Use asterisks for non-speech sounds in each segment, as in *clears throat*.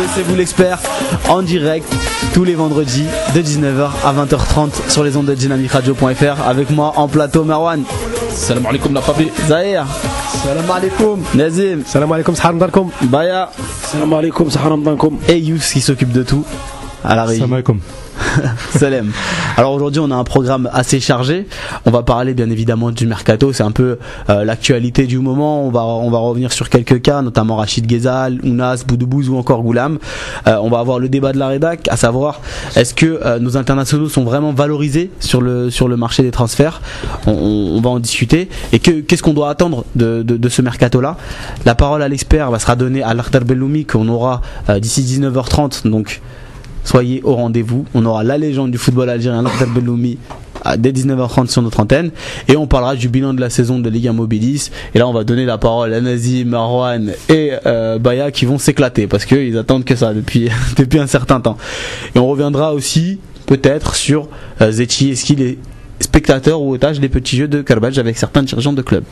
le C'est vous l'expert en direct tous les vendredis de 19h à 20h30 sur les ondes de dynamicradio.fr avec moi en plateau Marwan. Salam alaikum la papi. Zahir. Salam alaikum. Nazim. Salam alaikum, sahar ramadankum. Baya. Salam alaikum, sahar ramadankum. Et Yous qui s'occupe de tout à la. Salam alaikum. *laughs* Salem. Alors aujourd'hui on a un programme assez chargé. On va parler bien évidemment du mercato, c'est un peu euh, l'actualité du moment. On va on va revenir sur quelques cas, notamment Rachid Ghezal, Ounas, Boudoubouz ou encore Goulam. Euh, on va avoir le débat de la rédac, à savoir est-ce que euh, nos internationaux sont vraiment valorisés sur le sur le marché des transferts? On, va en discuter. Et que qu'est-ce qu'on doit attendre de, de, ce mercato là La parole à l'expert sera donnée à l'Artar Belloumi qu'on aura d'ici 19h30. Donc soyez au rendez-vous. On aura la légende du football algérien, Lakhdar Belloumi, dès 19h30 sur notre antenne. Et on parlera du bilan de la saison de Ligue Mobilis. Et là, on va donner la parole à Nazim, Marwan et euh, Baya qui vont s'éclater parce qu'ils attendent que ça depuis, *laughs* depuis un certain temps. Et on reviendra aussi, peut-être, sur euh, Zetchi. Est-ce qu'il est spectateur ou otage des petits jeux de Karbadj avec certains dirigeants de club?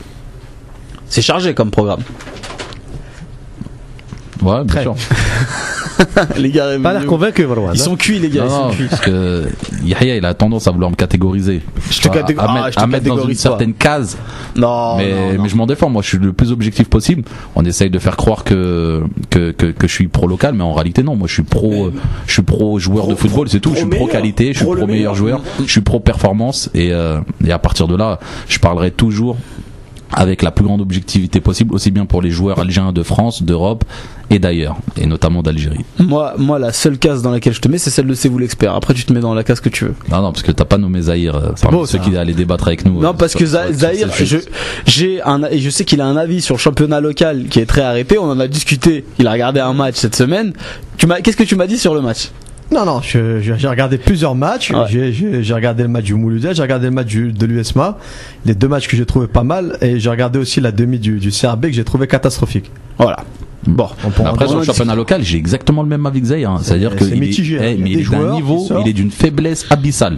C'est chargé comme programme. Ouais, bien sûr. *laughs* les gars, pas l'air convaincu, Marwan. Ils sont cuits, les gars. ils sont cuits. Parce que Yahya, il a tendance à vouloir me catégoriser. Je te catég- à, ah, mettre, je te à mettre dans une catégorise certaine case. Non, mais, non, non. mais je m'en défends. Moi, je suis le plus objectif possible. On essaye de faire croire que que, que, que je suis pro local, mais en réalité, non. Moi, je suis pro, euh, je suis pro joueur de football, c'est tout. Je suis pro qualité, je suis pro meilleur joueur, je suis pro performance, et euh, et à partir de là, je parlerai toujours avec la plus grande objectivité possible, aussi bien pour les joueurs algériens de France, d'Europe et d'ailleurs, et notamment d'Algérie. Moi, moi, la seule case dans laquelle je te mets, c'est celle de C'est vous l'expert. Après, tu te mets dans la case que tu veux. Non, non, parce que t'as pas nommé Zahir euh, parmi beau, ceux ça. qui allaient débattre avec nous. Non, euh, parce sur- que Zahir, je, j'ai un, et je sais qu'il a un avis sur le championnat local qui est très arrêté. On en a discuté. Il a regardé un match cette semaine. Tu m'as, qu'est-ce que tu m'as dit sur le match? Non, non, j'ai regardé plusieurs matchs. Ouais. J'ai- regardé le match du Mouloudia, j'ai regardé le match du- de l'USMA. Les deux matchs que j'ai trouvé pas mal. Et j'ai regardé aussi la demi du, du CRB que j'ai trouvé catastrophique. Voilà. Bon. Après, sur le championnat local, j'ai exactement le même avis que Zahir. hein. C'est-à-dire que il est, hein. eh, Il mais il des est d'un niveau, il est d'une faiblesse abyssale.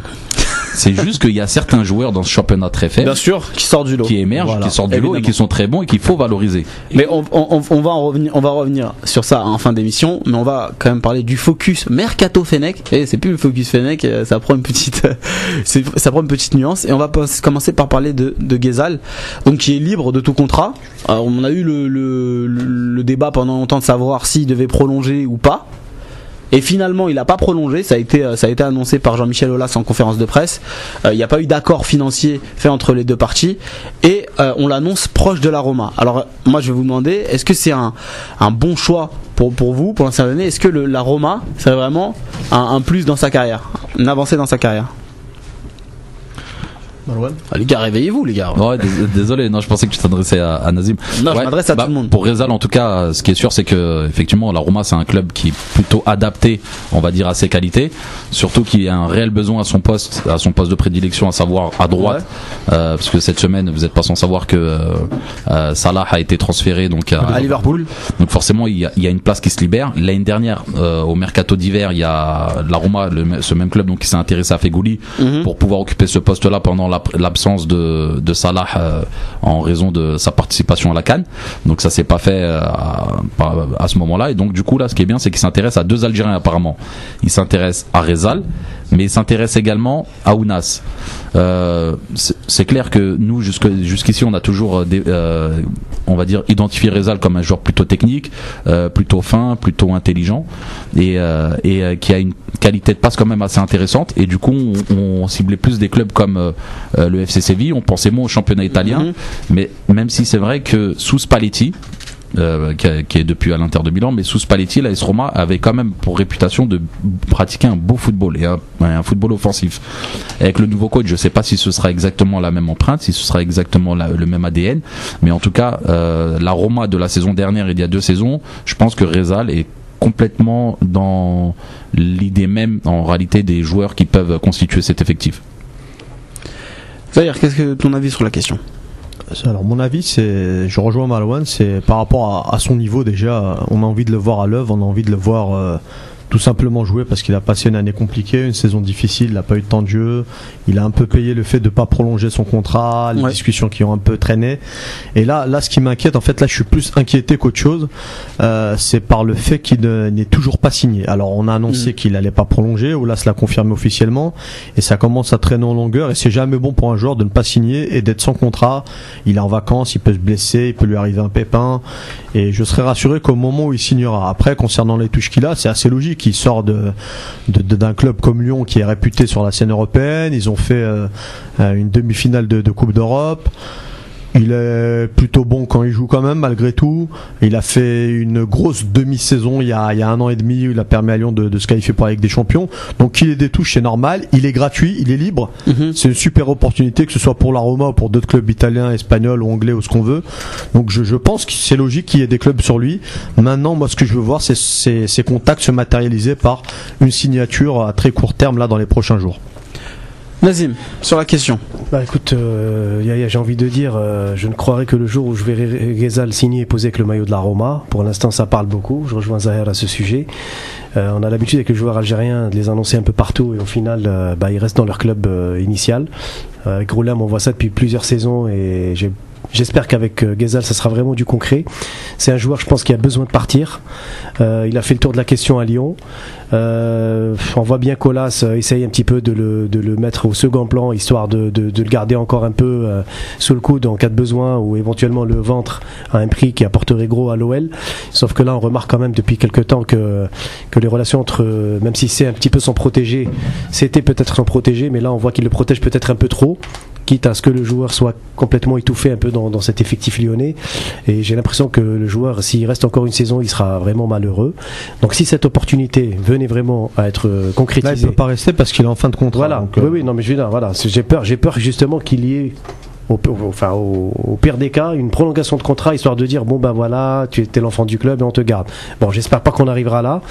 C'est juste qu'il y a certains joueurs dans ce championnat très faible Bien sûr, qui sort du lot. qui émergent, Voilà. qui sortent du lot et qui sont très bons et qu'il faut valoriser. Mais on, on, on va en revenir, on va revenir sur ça en fin d'émission, mais on va quand même parler du focus Mercato Fennec. Et c'est plus le focus Fennec, euh, ça prend une petite, *laughs* ça prend une petite nuance. Et on va pas- commencer par parler de, de Ghezal, donc qui est libre de tout contrat. Alors, on a eu le, le, le- le débat pendant longtemps de savoir s'il devait prolonger ou pas. Et finalement, il n'a pas prolongé. Ça a été, euh, ça a été annoncé par Jean-Michel Aulas en conférence de presse. Euh, Il n'y a pas eu d'accord financier fait entre les deux parties. Et euh, on l'annonce proche de la Roma. Alors, moi, je vais vous demander, est-ce que c'est un, bon choix pour, vous, pour l'instant Est-ce que le, la Roma, c'est vraiment un plus dans sa carrière Une avancée dans sa carrière? Marwan Ah, Les gars, réveillez-vous, les gars. Ouais, dés- désolé, non, je pensais que tu t'adressais à, à Nazim. Non, je m'adresse à bah, tout le monde. Pour Rezal, en tout cas, ce qui est sûr, c'est que effectivement, la Roma, c'est un club qui est plutôt adapté, on va dire, à ses qualités. Surtout qu'il y a un réel besoin à son poste, à son poste de prédilection, à savoir à droite, Euh, parce que cette semaine, vous n'êtes pas sans savoir que euh, euh, Salah a été transféré donc à, À Liverpool. donc forcément, il y, a, il y a une place qui se libère. L'année dernière, euh, au mercato d'hiver, il y a la Roma, le- ce même club, donc qui s'est intéressé à Fegouli Mhm. pour pouvoir occuper ce poste-là pendant la- l'absence de, de Salah euh, en raison de sa participation à la Cannes. Donc ça s'est pas fait euh, à, à ce moment-là. Et donc du coup là, ce qui est bien, c'est qu'il s'intéresse à deux Algériens apparemment. Il s'intéresse à Rezal, mais il s'intéresse également à Ounas. Euh, c'est clair que nous jusqu'ici on a toujours euh, des, euh, on va dire identifié Rezal comme un joueur plutôt technique, euh, plutôt fin, plutôt intelligent et, euh, et euh, qui a une qualité de passe quand même assez intéressante et du coup on, on ciblait plus des clubs comme le FC Séville, on pensait moins au championnat italien, Mhm. mais même si c'est vrai que sous Spalletti euh, qui, est depuis à l'Inter de Milan, mais sous Spalletti, la S Roma avait quand même pour réputation de pratiquer un beau football et un, football offensif. Avec le nouveau coach, je sais pas si ce sera exactement la même empreinte, si ce sera exactement le même ADN, mais en tout cas, euh, la Roma de la saison dernière, il y a deux saisons, je pense que Rezal est complètement dans l'idée même en réalité des joueurs qui peuvent constituer cet effectif. Zahir, qu'est-ce que ton avis sur la question? Alors mon avis, c'est, je rejoins Marwan, c'est par rapport à, à son niveau déjà, on a envie de le voir à l'œuvre, on a envie de le voir euh, tout simplement jouer parce qu'il a passé une année compliquée, une saison difficile, il n'a pas eu de temps de jeu, il a un peu payé le fait de pas prolonger son contrat, les Ouais. discussions qui ont un peu traîné. Et là, là, ce qui m'inquiète, en fait, là, je suis plus inquiété qu'autre chose, euh, c'est par le fait qu'il ne- n'est toujours pas signé. Alors, on a annoncé Mm. qu'il allait pas prolonger, ou là, l'a confirmé officiellement, et ça commence à traîner en longueur, et c'est jamais bon pour un joueur de ne pas signer et d'être sans contrat. Il est en vacances, il peut se blesser, il peut lui arriver un pépin, et je serais rassuré qu'au moment où il signera. Après, concernant les touches qu'il a, c'est assez logique. Il sort de d'un club comme Lyon qui est réputé sur la scène européenne. Ils ont fait euh, euh, une demi-finale de, de Coupe d'Europe. Il est plutôt bon quand il joue quand même, malgré tout. Il a fait une grosse demi-saison il y, a, il y a un an et demi où il a permis à Lyon de, de se qualifier pour la Ligue des Champions. Donc qu'il ait des touches, c'est normal. Il est gratuit, il est libre. Mhm. C'est une super opportunité, que ce soit pour la Roma ou pour d'autres clubs italiens, espagnols ou anglais ou ce qu'on veut. Donc je, je pense que c'est logique qu'il y ait des clubs sur lui. Maintenant, moi, ce que je veux voir, c'est c'est- ces contacts se matérialiser par une signature à très court terme là dans les prochains jours. Nazim, sur la question. Bah écoute, euh, Yaya, j'ai envie de dire, euh, je ne croirais que le jour où je verrai Ghezal signer et poser avec le maillot de la Roma. Pour l'instant, ça parle beaucoup. Je rejoins Zahir à ce sujet. Euh, on a l'habitude avec les joueurs algériens de les annoncer un peu partout et au final, euh, bah, ils restent dans leur club euh, initial. Avec Roulam, on voit ça depuis plusieurs saisons et j'ai- J'espère qu'avec euh, Ghezal, ça sera vraiment du concret. C'est un joueur, je pense, qui a besoin de partir. Euh, il a fait le tour de la question à Lyon. Euh, on voit bien qu'Olas euh, essaye un petit peu de le, de le mettre au second plan, histoire de, de, de le garder encore un peu euh, sous le coude en cas de besoin, ou éventuellement le ventre à un prix qui apporterait gros à l'OL. Sauf que là, on remarque quand même depuis quelques temps que, que les relations entre, même si c'est un petit peu son protégé, c'était peut-être son protégé, mais là, on voit qu'il le protège peut-être un peu trop quitte à ce que le joueur soit complètement étouffé un peu dans, dans cet effectif lyonnais. Et j'ai l'impression que le joueur, s'il reste encore une saison, il sera vraiment malheureux. Donc si cette opportunité venait vraiment à être euh, Là, il concrétisée, peut pas rester parce qu'il est en fin de contrat. voilà. donc, euh, oui, oui, non, mais je veux dire, voilà, j'ai peur, j'ai peur justement qu'il y ait, au, pire des cas, une prolongation de contrat histoire de dire bon ben voilà, tu étais l'enfant du club et on te garde. Bon, j'espère pas qu'on arrivera là,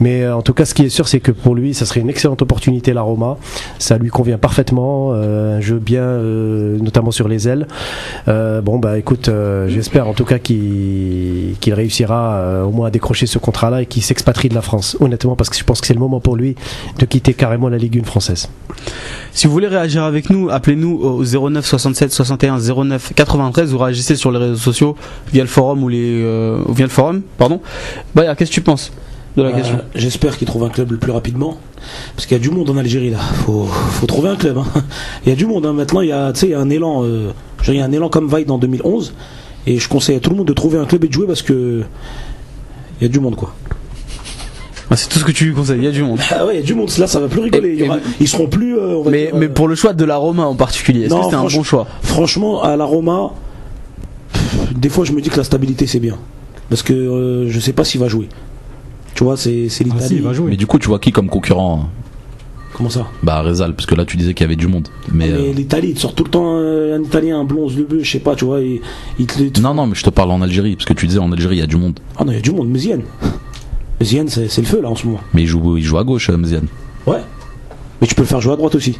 mais euh, en tout cas, ce qui est sûr, c'est que pour lui, ça serait une excellente opportunité la Roma. Ça lui convient parfaitement, euh, un jeu bien, euh, notamment sur les ailes. Bon bah écoute, j'espère en tout cas qu'il réussira au moins à décrocher ce contrat-là et qu'il s'expatrie de la France. Honnêtement, parce que je pense que c'est le moment pour lui de quitter carrément la Ligue 1 française. Si vous voulez réagir avec nous, appelez-nous au 09 67 61 09 93 ou réagissez sur les réseaux sociaux via le forum ou les euh, via le forum, pardon. Bah, qu'est-ce que tu penses de la Euh, question? J'espère qu'il trouve un club le plus rapidement. Parce qu'il y a du monde en Algérie là. Faut, faut trouver un club. hein. *laughs* Il y a du monde. hein. Maintenant, il y a, tu sais, il y a un élan. euh, genre, il y a un élan comme Vaid en 2011. Et je conseille à tout le monde de trouver un club et de jouer parce que il y a du monde quoi. Ah, C'est tout ce que tu lui conseilles, il y a du monde. Ah ouais, il y a du monde. Là, ça va plus rigoler. Aura- ils seront plus. euh, on va Mais, dire, mais euh, pour le choix de la Roma en particulier, est-ce Non, que c'était un bon choix? Franchement, à la Roma, pff, des fois, je me dis que la stabilité c'est bien. Parce que euh, je sais pas s'il va jouer. Tu vois, c'est Ah, si, l'Italie. il va jouer. Mais du coup, tu vois qui comme concurrent Comment ça? Bah, Rezal, parce que là, tu disais qu'il y avait du monde. Mais. Mais euh, l'Italie, il te sort tout le temps euh, un Italien, un blond, le bleu, je sais pas, tu vois. Il, il te, il te- Non, non, mais je te parle en Algérie, parce que tu disais en Algérie, il y a du monde. Ah non, il y a du monde, Méziane. Méziane, c'est c'est le feu là en ce moment. Mais il joue, il joue à gauche, euh, Mziane. Ouais. Mais tu peux le faire jouer à droite aussi.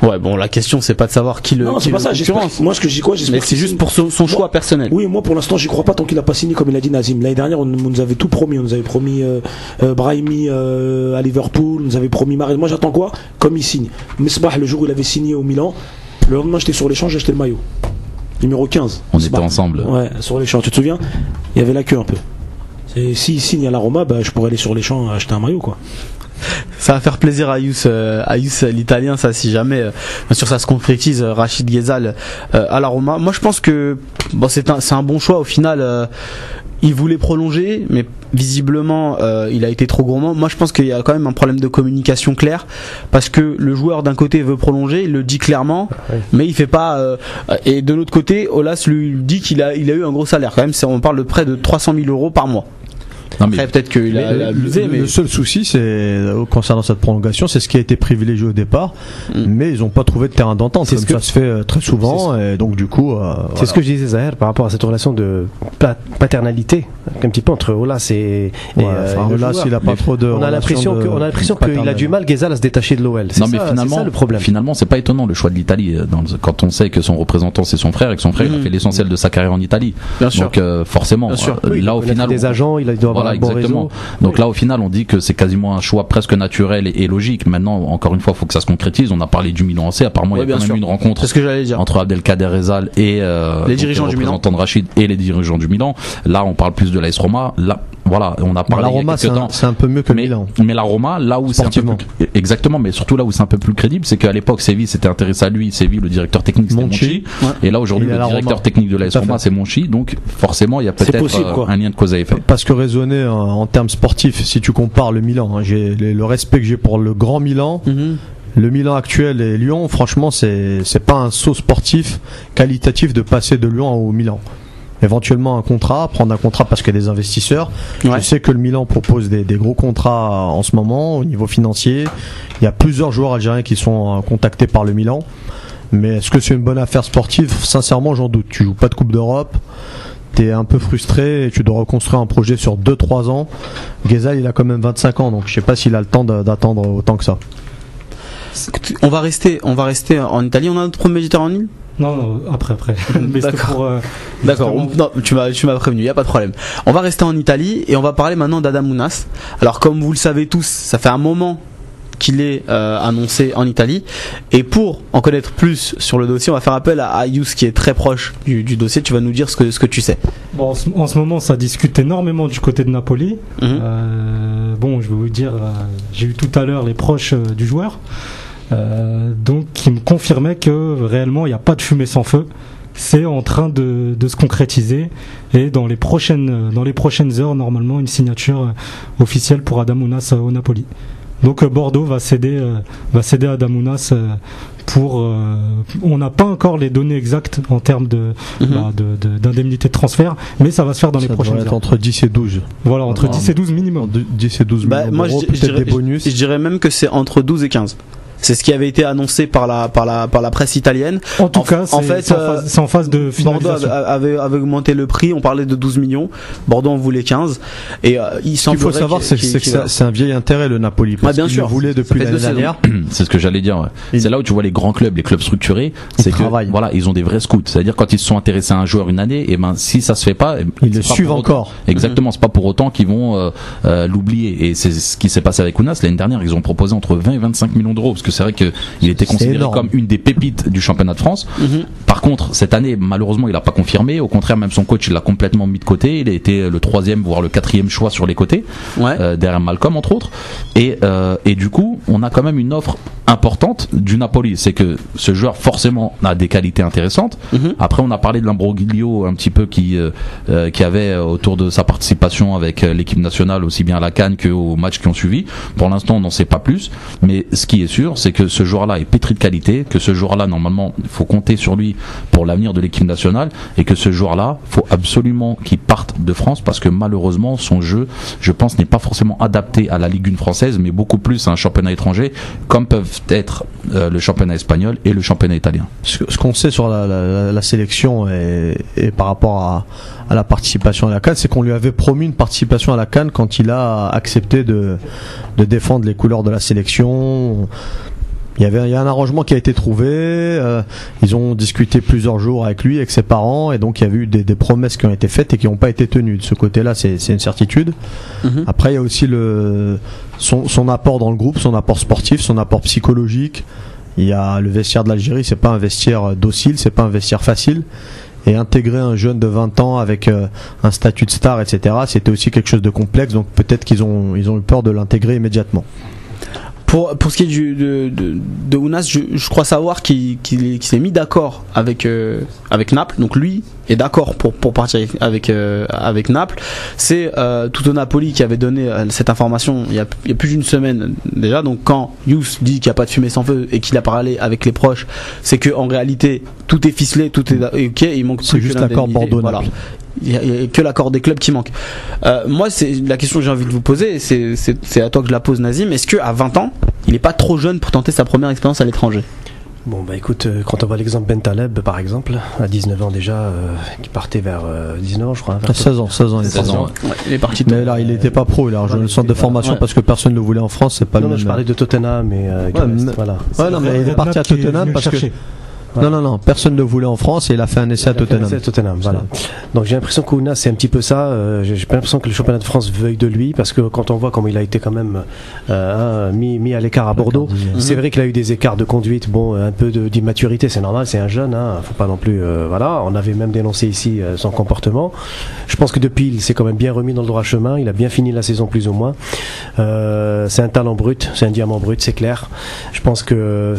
Ouais, bon, la question c'est pas de savoir qui le. non, c'est pas ça. Moi, ce que je dis quoi, j'espère Mais c'est juste pour son, son Moi- choix personnel. Oui, moi pour l'instant, j'y crois pas tant qu'il a pas signé comme il a dit Nazim. L'année dernière, on, on nous avait tout promis. On nous avait promis euh, euh, Brahimi euh, à Liverpool, on nous avait promis Marais. Moi, j'attends quoi Comme il signe. Mesbah, le jour où il avait signé au Milan, le lendemain, j'étais sur l'échange, j'ai acheté le maillot. Numéro 15. On Mesbah. était ensemble. Ouais, sur les champs, tu te souviens? Il y avait la queue un peu. Et s'il signe à la Roma, bah, je pourrais aller sur les champs acheter un maillot, quoi. Ça va faire plaisir à Yous, euh, euh, l'italien, ça, si jamais, euh, bien sûr, ça se concrétise, euh, Rachid Ghezal euh, à la Roma. Moi, je pense que bon, c'est un, un bon choix au final. euh, il voulait prolonger, mais visiblement, euh, il a été trop gourmand. Moi, je pense qu'il y a quand même un problème de communication clair, parce que le joueur d'un côté veut prolonger, il le dit clairement, Ouais. mais il fait pas. euh, et de l'autre côté, Olas lui dit qu'il a, il a eu un gros salaire quand même. On parle de près de 300 000 euros par mois. Non, mais Après, peut-être qu'il a, il a Le- abusé, le, mais le seul souci, c'est euh, concernant cette prolongation, c'est ce qui a été privilégié au départ, Mm. mais ils n'ont pas trouvé de terrain d'entente, C'est comme ce que- ça se fait euh, très souvent, et donc du coup, euh, C'est voilà. ce que je disais Zahir par rapport à cette relation de pa- paternalité, un petit peu entre Olas et, et, Ouais, enfin, et le là, joueur. s'il a pas Mais trop de. on a l'impression de- que- on a l'impression qu'il a du mal Ghezal à se détacher de l'OL. C'est non, mais ça, finalement, c'est ça le problème. finalement, c'est pas étonnant le choix de l'Italie. dans le- Quand on sait que son représentant c'est son frère et que son frère il a Mhm. fait l'essentiel de sa carrière en Italie. bien sûr. Donc forcément, Bien sûr. Oui, il là au final, des agents, il doit avoir voilà, exactement. Donc là, au final, on dit que c'est quasiment un choix presque naturel et, et logique. Maintenant, encore une fois, il faut que ça se concrétise. On a parlé du Milan AC. Apparemment, il y a quand même sûr. eu une rencontre ce que dire. entre Abdelkader Rezal et euh, Les dirigeants du Milan. de Rachid et les dirigeants du Milan. Là, on parle plus de l'AS Roma. Là, voilà, on a parlé la Roma, c'est un, peu mieux que mais, Milan. mais la Roma, là où c'est un peu plus, exactement, mais surtout là où c'est un peu plus crédible, c'est qu'à l'époque, Séville s'était intéressé à lui. Séville, le directeur technique, c'était Monchi. Monchi. Et là, aujourd'hui, le la directeur Roma. technique de à Roma, c'est Monchi. Donc, forcément, il y a peut-être euh, un lien de cause à effet. Parce que raisonner en, en termes sportifs, si tu compares le Milan, hein, j'ai le, respect que j'ai pour le grand Milan, Mhm. le Milan actuel et Lyon, franchement, c'est c'est pas un saut sportif qualitatif de passer de Lyon au Milan. Éventuellement un contrat, prendre un contrat parce qu'il y a des investisseurs. Ouais. Je sais que le Milan propose des, des gros contrats en ce moment au niveau financier. Il y a plusieurs joueurs algériens qui sont euh, contactés par le Milan. Mais est-ce que c'est une bonne affaire sportive? Sincèrement, j'en doute. Tu joues pas de Coupe d'Europe. T'es un peu frustré et tu dois reconstruire un projet sur 2-3 ans. Ghezal, il a quand même 25 ans, donc je sais pas s'il a le temps d'attendre autant que ça. On va rester, on va rester en Italie. On a notre premier en île Non, non, après, après. *laughs* D'accord. euh, D'accord, tu m'as, tu m'as prévenu, y a pas de problème. On va rester en Italie et on va parler maintenant d'Adam Ounas. Alors comme vous le savez tous, ça fait un moment qu'il est euh, annoncé en Italie et pour en connaître plus sur le dossier, on va faire appel à Ayus qui est très proche du, du dossier. Tu vas nous dire ce que ce que tu sais. Bon, en, ce, en ce moment, ça discute énormément du côté de Napoli. Mhm. Euh, bon, je vais vous dire, euh, j'ai eu tout à l'heure les proches du joueur, donc qui me confirmaient que réellement il n'y a pas de fumée sans feu. C'est en train de, de se concrétiser et dans les prochaines euh, dans les prochaines heures normalement une signature euh, officielle pour Adamounas au Napoli. Donc euh, Bordeaux va céder euh, va céder à Adamounas euh, pour euh, on n'a pas encore les données exactes en termes de Mhm. bah, de- de- d'indemnité de, transfert, mais ça va se faire dans les prochaines être heures. entre 10 et 12. Voilà, entre Voilà. 10 et 12 minimum. 10 et 12 Bah, moi, je, dirais, des bonus. je dirais même que c'est entre 12 et 15. C'est ce qui avait été annoncé par la par la par la presse italienne. En tout En- cas, en c'est fait, c'est en, euh, phase- c'est en phase de Bordeaux finalisation. avait, avait- avait augmenté le prix, on parlait de 12 millions. Bordeaux en voulait 15 et euh, il qu'il faut savoir, c'est que c'est un vieil intérêt le Napoli. Parce Ouais, bien sûr. le voulait depuis l'année dernière. *clears throat* C'est ce que j'allais dire. ouais. Il- C'est là où tu vois les grands clubs, les clubs structurés, c'est que travaillent. voilà, ils ont des vrais scouts. C'est-à-dire quand ils se sont intéressés à un joueur une année, et ben si ça se fait pas, Ils le c'est pas suivent encore. Exactement, c'est pas pour autant qu'ils vont euh, euh, l'oublier. Et c'est ce qui s'est passé avec Ounas l'année dernière. Ils ont proposé entre 20 et 25 millions d'euros parce que c'est vrai que il était considéré comme une des pépites du championnat de France. Mhm. Par contre, cette année, malheureusement, il n'a pas confirmé. Au contraire, même son coach, il l'a complètement mis de côté. Il a été le troisième, voire le quatrième choix sur les côtés, Ouais. euh, derrière Malcolm entre autres. Et, euh, et du coup, on a quand même une offre importante du Napoli. C'est que ce joueur forcément a des qualités intéressantes. Mhm. Après, on a parlé de l'imbroglio un petit peu qui euh, qui avait autour de sa participation avec l'équipe nationale, aussi bien à la Cannes qu'aux matchs qui ont suivi. Pour l'instant, on n'en sait pas plus. Mais ce qui est sûr, c'est que ce joueur-là est pétri de qualité, que ce joueur-là, normalement, il faut compter sur lui pour l'avenir de l'équipe nationale, et que ce joueur-là, faut absolument qu'il parte de France parce que malheureusement, son jeu, je pense, n'est pas forcément adapté à la Ligue 1 française, mais beaucoup plus à un championnat étranger, comme peuvent être euh, le championnat espagnol et le championnat italien. Ce qu'on sait sur la, sélection et par rapport à, à la participation à la Cannes, c'est qu'on lui avait promis une participation à la Cannes quand il a accepté de, de défendre les couleurs de la sélection. Il y avait il y a un arrangement qui a été trouvé. euh, ils ont discuté plusieurs jours avec lui, avec ses parents, et donc il y a eu des, des promesses qui ont été faites et qui n'ont pas été tenues. De ce côté-là, c'est c'est une certitude. Mhm. Après, il y a aussi le, son, son apport dans le groupe, son apport sportif, son apport psychologique. Il y a le vestiaire de l'Algérie, c'est pas un vestiaire docile, c'est pas un vestiaire facile. Et intégrer un jeune de 20 ans avec euh, un statut de star, etc., c'était aussi quelque chose de complexe. Donc peut-être qu'ils ont, eu peur de l'intégrer immédiatement. Pour, pour ce qui est du, de, de, de Ounas, je, je crois savoir qu'il qu'il est- qu'il s'est mis d'accord avec, euh, avec Naples. Donc lui est d'accord pour, pour partir avec, euh, avec Naples. C'est euh, Tuto Napoli qui avait donné euh, cette information il y a, il y a plus d'une semaine déjà. Donc quand Yous dit qu'il n'y a pas de fumée sans feu et qu'il a parlé avec les proches, c'est que en réalité tout est ficelé, tout est ok. Il manque C'est plus juste l'accord. Bordeaux-Naples. Voilà. Il y a- que l'accord des clubs qui manque. Euh, moi, c'est la question que j'ai envie de vous poser, c'est- à toi que je la pose, Nazim. Est-ce que à 20 ans, il est pas trop jeune pour tenter sa première expérience à l'étranger? Bon, bah écoute, euh, quand on voit l'exemple Ben Taleb, par exemple, à 19 ans déjà, euh, qui partait vers euh, 19 ans, je crois. hein, vers- 16 ans, 16 ans, il est 16 parti. ans, ouais, Il est parti. Mais là, il n'était pas pro, il a rejoint le centre de formation parce que personne ne le voulait en France, c'est pas non, le non, même. je parlais de Tottenham et euh, Ouais, Guest, mais- voilà. Ouais, non, mais il est parti à Tottenham parce que Non, non, non, personne ne le voulait en France et il a fait un essai à Tottenham. C'est Tottenham, voilà. Donc j'ai l'impression qu'Ouna c'est un petit peu ça. euh, j'ai pas l'impression que le championnat de France veuille de lui parce que quand on voit comment il a été quand même euh, hein, mis, mis à l'écart à Bordeaux, c'est vrai qu'il a eu des écarts de conduite, bon, un peu d'immaturité, c'est normal, c'est un jeune, hein, faut pas non plus, euh, voilà. On avait même dénoncé ici son comportement. Je pense que depuis il s'est quand même bien remis dans le droit chemin. Il a bien fini la saison plus ou moins. C'est un talent brut, c'est un diamant brut, c'est clair. Je pense que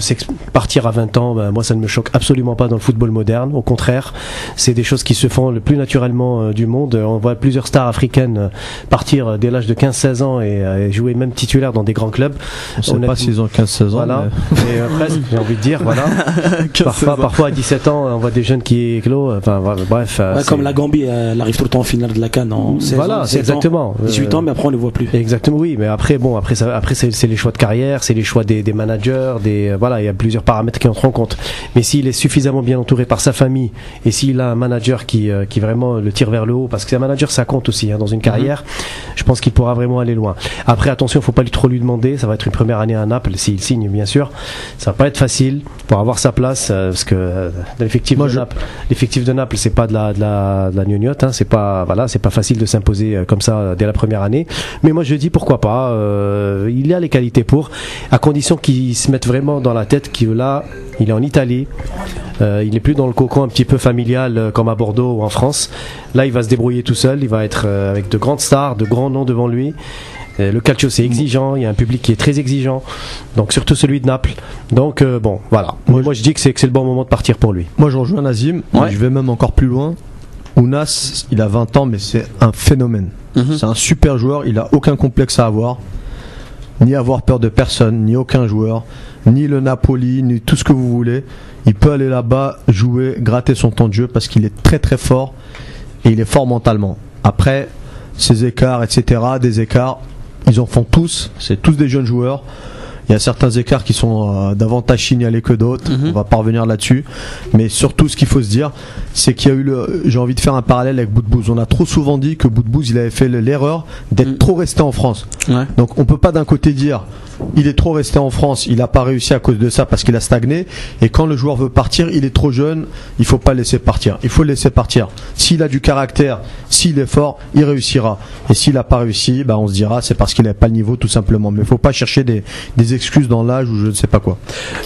partir à 20 ans, ben, moi ça ne me choque absolument pas dans le football moderne. Au contraire, c'est des choses qui se font le plus naturellement euh, du monde. On voit plusieurs stars africaines euh, partir euh, dès l'âge de 15-16 ans et, euh, et jouer même titulaire dans des grands clubs. On sait Honnêtement- pas s'ils ont 15-16 ans. Voilà, mais- *laughs* Et, euh, presque, j'ai envie de dire, voilà. *laughs* Parfois, parfois à 17 ans, on voit des jeunes qui éclosent. Enfin, voilà, bref. euh, Ouais, comme la Gambie, elle arrive tout le temps en finale de la Cannes en 16 Voilà, c'est 17 ans, exactement. 18 Euh, ans, mais après on les voit plus. Exactement, oui, mais après, bon, après, ça, après, c'est les choix de carrière, c'est les choix des, des managers, des, euh, voilà, il y a plusieurs paramètres qui entrent en compte. Mais s'il est suffisamment bien entouré par sa famille et s'il a un manager qui, euh, qui vraiment le tire vers le haut, parce que un manager, ça compte aussi hein, dans une carrière, je pense qu'il pourra vraiment aller loin. Après, attention, faut pas lui trop lui demander, ça va être une première année à Naples, s'il signe, bien sûr. Ça va pas être facile pour avoir sa place, euh, parce que euh, l'effectif de, je- Naples, de Naples, c'est pas de la, de la, de la gnognotte, hein, c'est pas, voilà, c'est pas facile de s'imposer comme ça dès la première année. Mais moi je dis pourquoi pas. euh, il a les qualités pour, à condition qu'il se mette vraiment dans la tête qu'il là, il est en Italie. euh, il n'est plus dans le cocon un petit peu familial euh, comme à Bordeaux ou en France. Là, il va se débrouiller tout seul. Il va être euh, avec de grandes stars, de grands noms devant lui. Euh, Le calcio c'est exigeant, il y a un public qui est très exigeant, donc surtout celui de Naples. Donc euh, bon, voilà. Moi, moi, je dis que c'est que c'est le bon moment de partir pour lui. Moi, je rejoins Nazim. Ouais. Je vais même encore plus loin. Ounas, il a 20 ans, mais c'est un phénomène. Mhm. C'est un super joueur. Il a aucun complexe à avoir. Ni avoir peur de personne, ni aucun joueur, ni le Napoli, ni tout ce que vous voulez. Il peut aller là-bas, jouer, gratter son temps de jeu parce qu'il est très très fort et il est fort mentalement. Après, ces écarts, etc., des écarts, ils en font tous. C'est tous des jeunes joueurs. Il y a certains écarts qui sont euh, davantage signalés que d'autres. Mhm. On va pas revenir là-dessus. Mais surtout, ce qu'il faut se dire, c'est qu'il y a eu le. J'ai envie de faire un parallèle avec Boudbouz. On a trop souvent dit que Boudbouz, il avait fait le- l'erreur d'être Mhm. trop resté en France. Ouais. Donc, on peut pas d'un côté dire il est trop resté en France, il n'a pas réussi à cause de ça parce qu'il a stagné. Et quand le joueur veut partir, il est trop jeune, il faut pas laisser partir. Il faut le laisser partir. S'il a du caractère, s'il est fort, il réussira. Et s'il n'a pas réussi, bah on se dira c'est parce qu'il n'a pas le niveau tout simplement. Mais il faut pas chercher des, des excuses dans l'âge ou je ne sais pas quoi.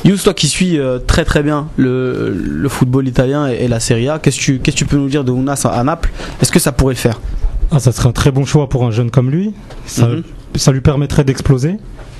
Yous, toi qui suis euh, très très bien le, le football italien et, et la Serie A, qu'est-ce que tu, qu'est-ce que tu peux nous dire de Ounas à, à Naples? Est-ce que ça pourrait le faire? Ah, ça serait un très bon choix pour un jeune comme lui. Ça, Mhm. ça lui permettrait d'exploser.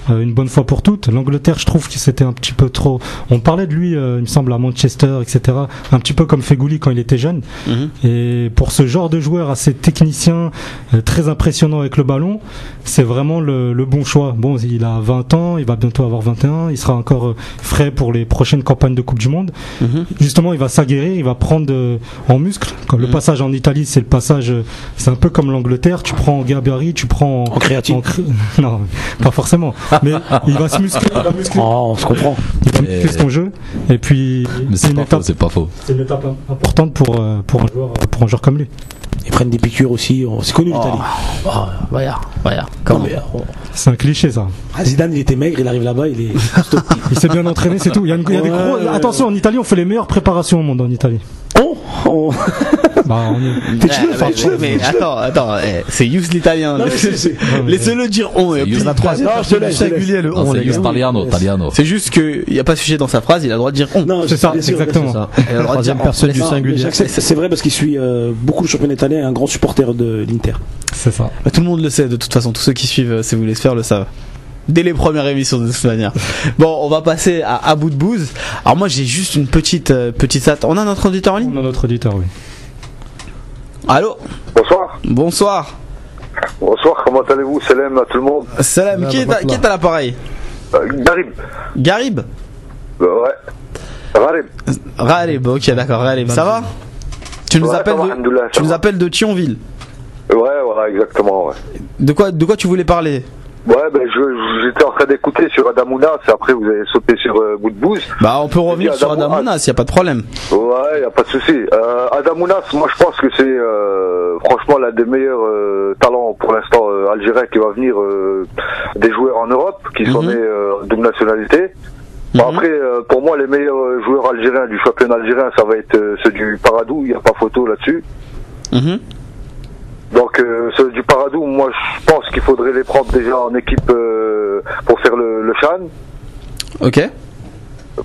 Euh, une bonne fois pour toutes. L'Angleterre, je trouve que c'était un petit peu trop. On parlait de lui, euh, il me semble, à Manchester, etc. Un petit peu comme Fegouli quand il était jeune. Mhm. Et pour ce genre de joueur assez technicien, euh, très impressionnant avec le ballon, c'est vraiment le, le bon choix. Bon, il a 20 ans, il va bientôt avoir 21, il sera encore euh, frais pour les prochaines campagnes de Coupe du Monde. Mhm. Justement, il va s'aguerrir, il va prendre euh, en muscle. Comme le Mhm. passage en Italie, c'est le passage, euh, c'est un peu comme l'Angleterre. Tu prends en gabarit, tu prends En en *laughs* non, pas forcément. *laughs* Mais il va se muscler, il va muscler, Oh, on se comprend. il va muscler son jeu. Et puis, c'est une pas étape, faux, c'est pas faux. c'est une étape im- importante pour euh, pour un joueur, pour un joueur comme lui. Ils prennent des piqûres aussi. on- C'est connu l'Italie. Oh, voyons, voyons. Non, Comment mais, oh. C'est un cliché ça. Ah, Zidane, il était maigre, il arrive là-bas, il est. *laughs* Il s'est bien entraîné, c'est tout. Il y a, une- il y a des Ouais, gros- ouais, Attention, en Italie, on fait les meilleures préparations au monde en Italie. Oh, oh. *laughs* Bah, on est- T'es cheveux, mais, attends, attends, eh, c'est Yous l'italien. Laissez-le dire on. C'est Yous. la troisième. Non, je te laisse. Singulier le on, c'est juste Taliano, Taliano. C'est juste qu'il n'y a pas sujet dans sa phrase, il a le droit de dire on. Non, C'est ça, exactement. sûr. Ça. Il a le droit de Troisième personne du singulier. j'accepte, C'est vrai parce qu'il suit euh, beaucoup le championnat italien et un grand supporter de l'Inter. c'est ça. Bah, tout le monde le sait de toute façon, tous ceux qui suivent euh, C'est vous laisse faire le savent. Dès les premières émissions de toute manière. *laughs* Bon, on va passer à, à bout de bouse. Alors moi j'ai juste une petite euh, petite stat. On a notre auditeur en ligne On a notre auditeur, oui. Allô Bonsoir. Bonsoir. Bonsoir, comment allez-vous Salam à tout le monde. Salam, Salam, qui est, à, Batla. qui est à l'appareil Euh, Garib. Garib Euh, ouais. Garib. Raleb, ok d'accord, Raleb, ça va tu nous, Ouais, appelles de, tu nous appelles de Thionville. Ouais, voilà, exactement, ouais. De quoi, de quoi tu voulais parler? Ouais, ben je- j'étais en train d'écouter sur Adamounas, après vous avez sauté sur euh, de. Bah on peut revenir sur Adam Adamounas, y a pas de problème. Ouais, y a pas de souci. Euh, Adamounas, moi je pense que c'est euh, franchement l'un des meilleurs euh, talents pour l'instant euh, algérien qui va venir des joueurs en Europe, qui sont Mhm. nés double nationalité. Bon, Mhm. Après, euh, pour moi, les meilleurs euh, joueurs algériens du championnat algérien, ça va être euh, ceux du Paradou, il n'y a pas photo là-dessus. Mhm. Donc euh, ceux du Paradou, moi je pense qu'il faudrait les prendre déjà en équipe euh, pour faire le, le Chan, Ok.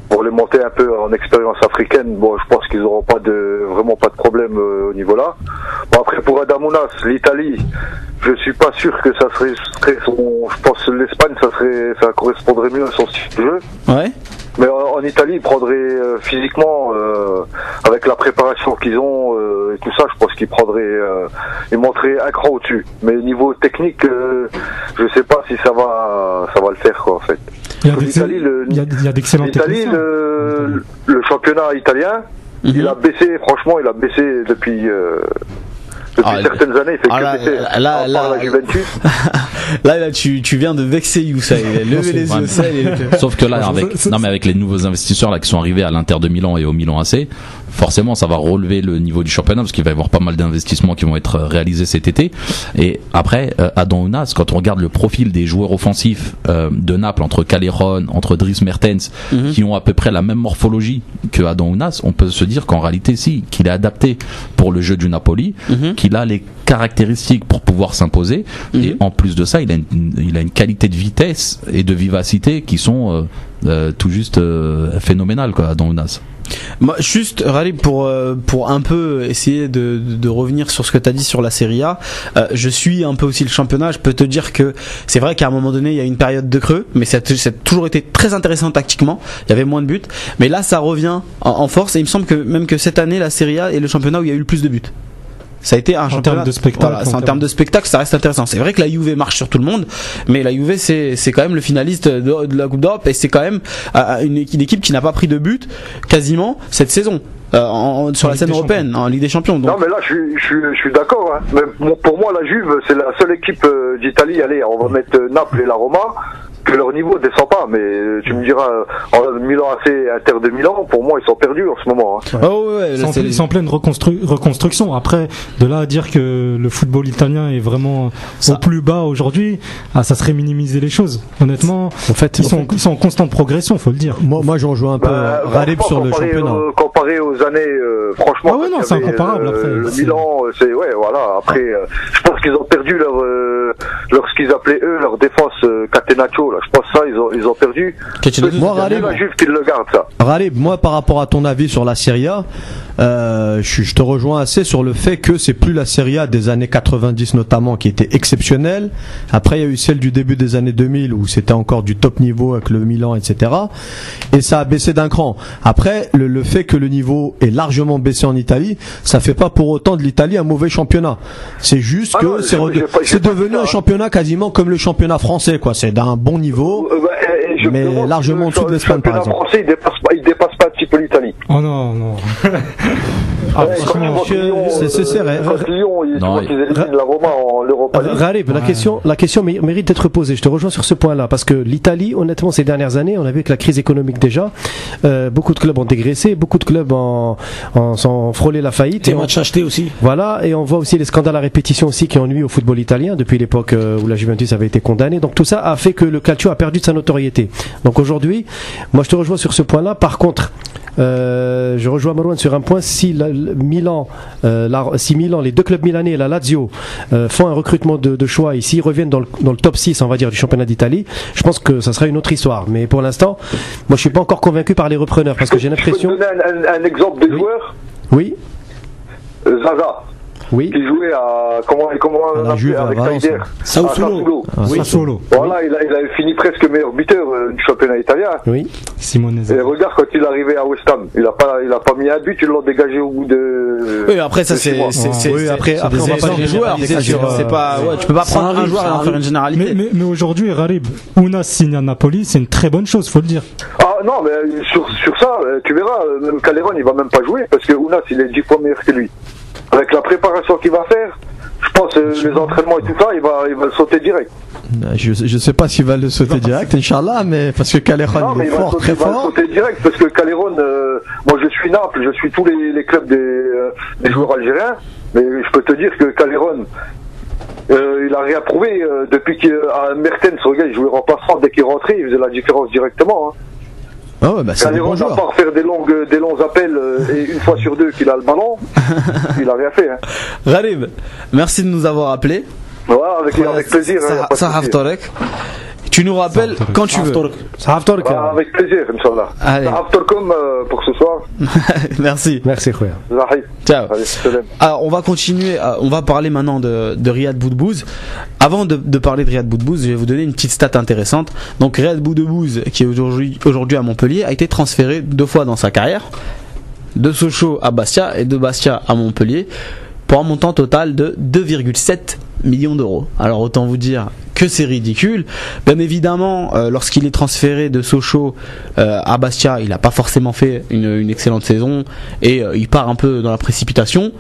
Pour les monter un peu en expérience africaine. Bon, je pense qu'ils n'auront pas de vraiment pas de problème euh, au niveau là. Bon après pour Adamounas, l'Italie, je suis pas sûr que ça serait, serait son. Je pense que l'Espagne, ça serait, ça correspondrait mieux à son style de jeu. Ouais. Mais en, en Italie, ils prendraient euh, physiquement, euh, avec la préparation qu'ils ont euh, et tout ça, je pense qu'ils prendraient, euh, ils monteraient un cran au-dessus. Mais niveau technique, euh, je sais pas si ça va, ça va le faire quoi en fait. Il y a il il L'Italie, techniciens. le, le championnat italien, il Mhm. a baissé. Franchement, il a baissé depuis. euh, depuis Ah, certaines années, il fait ah, que là, là, la Juventus. *laughs* Là, là, tu, tu viens de vexer Youssa. Il a levé les yeux *laughs* Sauf que là, avec, non, mais avec les nouveaux investisseurs là qui sont arrivés à l'Inter de Milan et au Milan AC, forcément, ça va relever le niveau du championnat parce qu'il va y avoir pas mal d'investissements qui vont être euh, réalisés cet été. Et après, euh, Adam Ounas, quand on regarde le profil des joueurs offensifs euh, de Naples entre Caleron, entre Dries Mertens, Mhm. qui ont à peu près la même morphologie que Adam Ounas, on peut se dire qu'en réalité, si, qu'il est adapté pour le jeu du Napoli, Mhm. qu'il a les caractéristiques pour pouvoir s'imposer. Et Mhm. en plus de ça, il a une, il a une qualité de vitesse et de vivacité qui sont euh, tout juste euh, phénoménales quoi, dans Ounas. Moi, juste, Rally, pour, euh, pour un peu essayer de, de, revenir sur ce que tu as dit sur la Serie A, je suis un peu aussi le championnat. Je peux te dire que c'est vrai qu'à un moment donné, il y a une période de creux, mais ça a toujours été très intéressant tactiquement. Il y avait moins de buts. Mais là, ça revient en, en force. Et il me semble que même que cette année, la Serie A est le championnat où il y a eu le plus de buts. Ça a été un championnat termes de spectacle, Voilà, c'est en en termes- de spectacle, ça reste intéressant. C'est vrai que la Juve marche sur tout le monde, mais la Juve c'est c'est quand même le finaliste de, de la Coupe d'Europe et c'est quand même une, équipe- une équipe qui n'a pas pris de but quasiment cette saison euh, en- sur En la scène européenne, en Ligue des Champions. Donc, Non, mais là, je suis, je suis, je suis d'accord. Hein. Mais pour moi, la Juve, c'est la seule équipe euh, d'Italie. Allez, on va mettre euh, Naples et la Roma. Que leur niveau descend pas, mais euh, tu me diras, euh, en Milan AC, Inter de Milan, pour moi, ils sont perdus en ce moment. Hein. Oh, ouais, ouais, Ils là, ils sont en pleine reconstru- reconstruction. Après, de là à dire que le football italien est vraiment Ça- au plus bas aujourd'hui, ah, ça serait minimiser les choses. Honnêtement, En fait, ils en sont, fait- ils sont en constante progression, faut le dire. Moi, moi j'en joue un peu Bah, Ralib franchement, sur le championnat. au- comparé aux années, euh, franchement, Ah ouais, non, c'est avait, incomparable, euh, après, le Milan, euh, c'est ouais, voilà. Après, euh, je pense qu'ils ont perdu leur, euh, leur ce qu'ils appelaient eux leur défense euh, catenaccio. Là, je pense ça, ils ont, ils ont perdu. Moi, Ralib, la Juve qui le garde ça. Ralib, moi par rapport à ton avis sur la Serie A, euh, je, je te rejoins assez sur le fait que c'est plus la Serie A des années 90 notamment qui était exceptionnelle. Après il y a eu celle du début des années 2000 où c'était encore du top niveau avec le Milan, etc. Et ça a baissé d'un cran. Après le, le fait que le niveau est largement baissé enItalie, ça fait pas pour autant de l'Italie un mauvais championnat. C'est juste Ah que c'est re- devenu un hein. championnat quasiment comme le championnat français, quoi. C'est d'un bon niveau. Euh, bah, Mais largement en dessous de l'Espagne, par exemple. français, il dépasse peu l'Italie. Oh non, non. *laughs* Ah, franchement, c'est- serré. la question, la question mé- mérite d'être posée. Je te rejoins sur ce point-là parce que l'Italie, honnêtement, ces dernières années, on a vu que la crise économique déjà, euh, beaucoup de clubs ont dégraissé, beaucoup de clubs en, en, sont frôlé la faillite. Tes Et on- matchs achetés aussi. Voilà, et on voit aussi les scandales à répétition aussi qui ont nuit au football italien depuis l'époque euh, où la Juventus avait été condamnée. Donc tout ça a fait que le Calcio a perdu de sa notoriété. Donc aujourd'hui, moi je te rejoins sur ce point-là. Par contre, euh, je rejoins Marouane sur un point. Si la- Milan, euh, la- si Milan, les deux clubs milanais et la Lazio euh, font un recrutement de, de choix s'ils reviennent dans le, dans le top 6, on va dire, du championnat d'Italie, je pense que ça sera une autre histoire. Mais pour l'instant, moi je suis pas encore convaincu par les repreneurs parce que j'ai l'impression. donner un, un- un exemple de Oui. joueur, Oui, euh, Zaza, oui. qui jouait à comment, comment on À la appelait Juve, avec Valence, Saider. Sassuolo. À Sassuolo. Oui. Sassuolo, Voilà, il, a, il avait fini presque meilleur buteur euh, du championnat italien. Oui. Simonese. Et regarde quand il est arrivé à West Ham, il a pas, il a pas mis un but, ils l'ont dégagé au bout de. Oui, après ça c'est c'est c'est- Oui, c'est- après- c'est après, on va pas généraliser joueurs, c'est euh, c'est pas ouais, tu peux pas prendre un joueur et en faire une Mais, généralité. mais, mais aujourd'hui, Rarib, Ounas signe à Napoli, c'est une très bonne chose, faut le dire. Ah non, mais euh, sur, sur ça, euh, tu verras, même Caléron, il va même pas jouer parce que Ounas, il est dix fois meilleur que lui. Avec la préparation qu'il va faire, je pense euh, les entraînements et tout ça, il va, il va le sauter direct. Je, je sais pas s'il va le sauter direct, Inch'Allah, mais parce que Non, Caléron il mais est il va, fort, sauter, très il va le fort. sauter direct parce que Caléron, euh, moi je suis Naples, je suis tous les, les clubs des, euh, des joueurs algériens, mais je peux te dire que Caléron, euh, il a rien prouvé euh, depuis qu'à Mertens, regarde, il jouait remplaçant dès qu'il rentrait, il faisait la différence directement. hein. Ah ouais, bah c'est des à part faire des, longues, des longs appels euh, et une fois sur deux qu'il a le ballon, *laughs* il a rien fait. Hein. Merci de nous avoir appelé. Voilà, avec, avec plaisir. hein, Sahaf. Torek. Tu nous rappelles quand tu veux. Ça va, Ah, avec plaisir, Inch'Allah. Allez. Ça va, comme euh, pour ce soir. *laughs* Merci. Merci, Khouya. Ciao. Alors, on va continuer, euh, on va parler maintenant de, de Riyad Boudbouz. Avant de, de parler de Riyad Boudbouz, je vais vous donner une petite stat intéressante. Donc, Riyad Boudbouz, qui est aujourd'hui aujourd'hui à Montpellier, a été transféré deux fois dans sa carrière, de Sochaux à Bastia et de Bastia à Montpellier, pour un montant total de 2,7 millions d'euros. Alors, autant vous dire que c'est ridicule. Bien évidemment, euh, lorsqu'il est transféré de Sochaux euh, à Bastia, il n'a pas forcément fait une, excellente saison et euh, il part un peu dans la précipitation.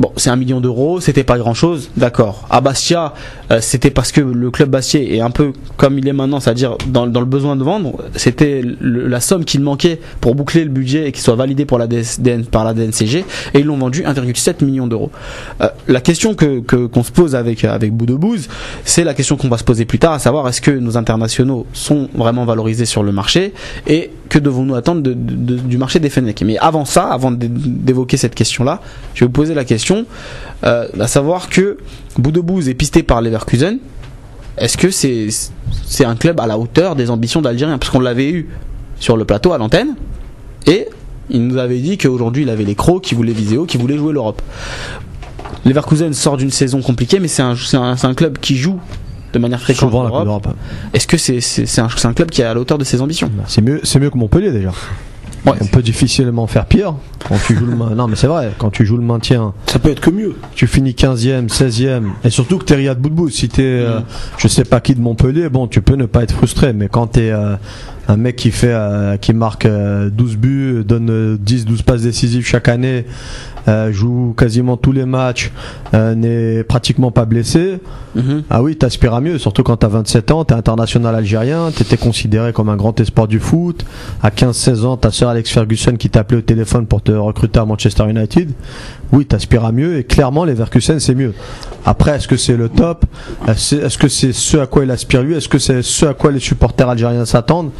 Bon, c'est un million d'euros, c'était pas grand chose, d'accord. À Bastia, euh, c'était parce que le club Bastier est un peu comme il est maintenant, c'est-à-dire dans, le besoin de vendre, c'était la somme qu'il manquait pour boucler le budget et qu'il soit validé pour la DS DN par la DNCG, et ils l'ont vendu 1,7 million d'euros. Euh, la question que qu'on se pose avec avec c'est la question qu'on va se poser plus tard, à savoir est-ce que nos internationaux sont vraiment valorisés sur le marché et que devons-nous attendre du marché des Fennecs Mais avant ça, avant d'é- d'évoquer cette question-là, je vais vous poser la question, euh, à savoir que Boudebouz est pisté par Leverkusen. Est-ce que c'est c'est un club à la hauteur des ambitions d'Algérien Parce qu'on l'avait eu sur le plateau à l'antenne et il nous avait dit qu'aujourd'hui il avait les crocs, qu'il voulait viser haut, qu'il voulait jouer l'Europe. Leverkusen sort d'une saison compliquée, mais c'est un, un, un club qui joue de manière fréquente Souvent. Est-ce que c'est c'est c'est un, c'est un club qui est à la hauteur de ses ambitions? C'est mieux, c'est mieux que Montpellier déjà. Ouais. On peut difficilement faire pire quand tu joues le Non mais c'est vrai, quand tu joues le maintien, Ça peut être que mieux. tu finis 15e, 16e et surtout que t'es Riyad Boudbouz, si t'es euh, je sais pas qui de Montpellier, bon, tu peux ne pas être frustré. Mais quand t'es euh, un mec qui fait euh, qui marque euh, 12 buts, donne 10 12 passes décisives chaque année, euh, joue quasiment tous les matchs, euh, n'est pratiquement pas blessé, Mhm. ah oui, t'aspires à mieux, surtout quand t'as 27 ans, t'es international algérien, t'étais considéré comme un grand espoir du foot. À 15-16 ans, ta sœur Alex Ferguson qui t'appelait au téléphone pour te recruter à Manchester United. Oui, t'aspires à mieux et clairement les Verkusen c'est mieux. Après, est-ce que c'est le top? Est-ce est-ce que c'est ce à quoi il aspire lui? Est-ce que c'est ce à quoi les supporters algériens s'attendent?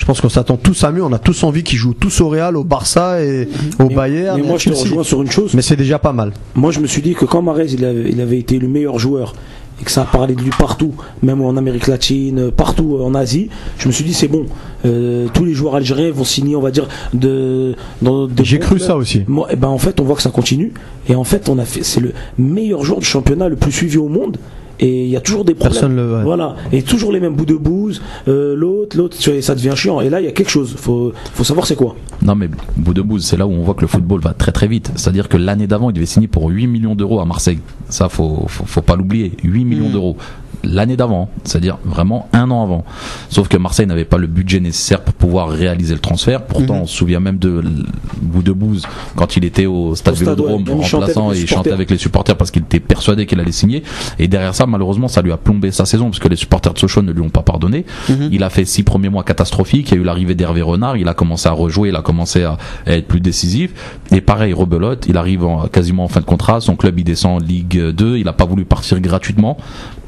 Je pense qu'on s'attend tous à mieux. On a tous envie qu'ils jouent tous au Real, au Barça et au Mais- Bayern. Mais moi, je te rejoins sur une chose. Mais c'est déjà pas mal. Moi, je me suis dit que quand Marez il avait, il avait été le meilleur joueur et que ça a parlé de lui partout, même en Amérique latine, partout en Asie, je me suis dit c'est bon. Euh, tous les joueurs algériens vont signer, on va dire, de. dans des J'ai cru ça aussi. Moi, eh ben en fait, on voit que ça continue. Et en fait, on a fait, c'est le meilleur joueur du championnat le plus suivi au monde. Et il y a toujours des problèmes. Personne le. ouais. Voilà. Et toujours les mêmes bouts de bouse. euh, l'autre, l'autre, tu vois, ça devient chiant. Et là, il y a quelque chose. Faut, faut savoir c'est quoi. Non mais bout de bout, c'est là où on voit que le football va très très vite. C'est-à-dire que l'année d'avant, il devait signer pour 8 millions d'euros à Marseille. Ça, faut, faut, faut pas l'oublier. 8 millions Mm. d'euros. L'année d'avant, c'est-à-dire vraiment un an avant. Sauf que Marseille n'avait pas le budget nécessaire pour pouvoir réaliser le transfert. Pourtant, Mhm. on se souvient même de l- bout de bouse quand il était au stade Vélodrome ouais. Remplaçant et il chantait avec les supporters parce qu'il était persuadé qu'il allait signer. Et derrière ça, malheureusement, ça lui a plombé sa saison parce que les supporters de Sochaux ne lui ont pas pardonné. Mhm. Il a fait six premiers mois catastrophiques. Il y a eu l'arrivée d'Hervé Renard. Il a commencé à rejouer. Il a commencé à, à être plus décisif. Et pareil, rebelote. Il arrive en- quasiment en fin de contrat. Son club, il descend en Ligue 2. Il n'a pas voulu partir gratuitement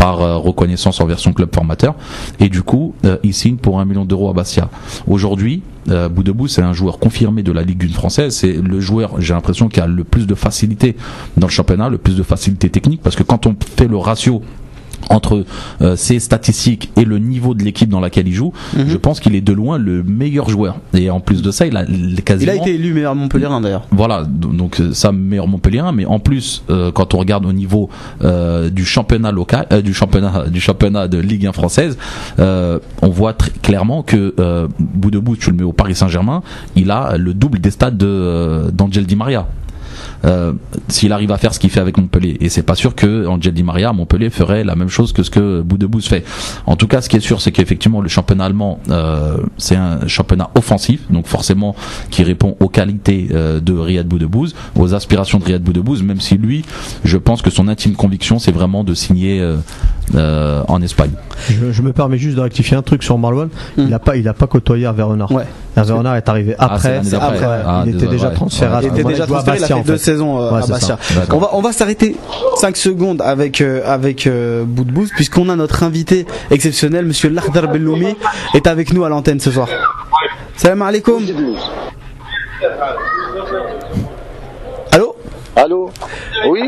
par euh, reconnaissance envers son club formateur. Et du coup, euh, il signe pour un million d'euros à Bastia. Aujourd'hui, euh, Boudebout, c'est un joueur confirmé de la Ligue 1 française. C'est le joueur, j'ai l'impression, qui a le plus de facilité dans le championnat, le plus de facilité technique. Parce que quand on fait le ratio entre euh, ses statistiques et le niveau de l'équipe dans laquelle il joue, Mhm. je pense qu'il est de loin le meilleur joueur. Et en plus de ça, il a l- Il quasiment a été élu meilleur Montpellierin d'ailleurs. voilà, donc euh, ça meilleur Montpellier, mais en plus euh, quand on regarde au niveau euh, du championnat local, euh, du championnat du championnat de Ligue 1 française, euh, on voit très clairement que euh, bout de bout, tu le mets au Paris Saint-Germain, il a le double des stades de euh, d'Angel Di Maria. Euh, s'il arrive à faire ce qu'il fait avec Montpellier et c'est pas sûr que Angel Di Maria à Montpellier ferait la même chose que ce que Boudebouz fait en tout cas ce qui est sûr c'est qu'effectivement le championnat allemand euh, c'est un championnat offensif donc forcément qui répond aux qualités euh, de Riyad Boudebouz aux aspirations de Riyad Boudebouz même si lui je pense que son intime conviction c'est vraiment de signer euh, euh, en Espagne Je, je me permets juste de rectifier un truc sur Marlon. Hmm. Il a pas, il a pas côtoyé Hervé Renard. Ouais. Hervé Renard est arrivé Ah, après. d'après. après, ouais. Ah, il était déjà ouais. transféré. Il était déjà transféré, il euh, Ouais, à Bastia. On va, on va s'arrêter 5 secondes avec, euh, avec euh, Boudbouz, puisqu'on a notre invité exceptionnel, monsieur Lardar Belloumi, est avec nous à l'antenne ce soir. Salam alaikum. Allô? Allô? Oui?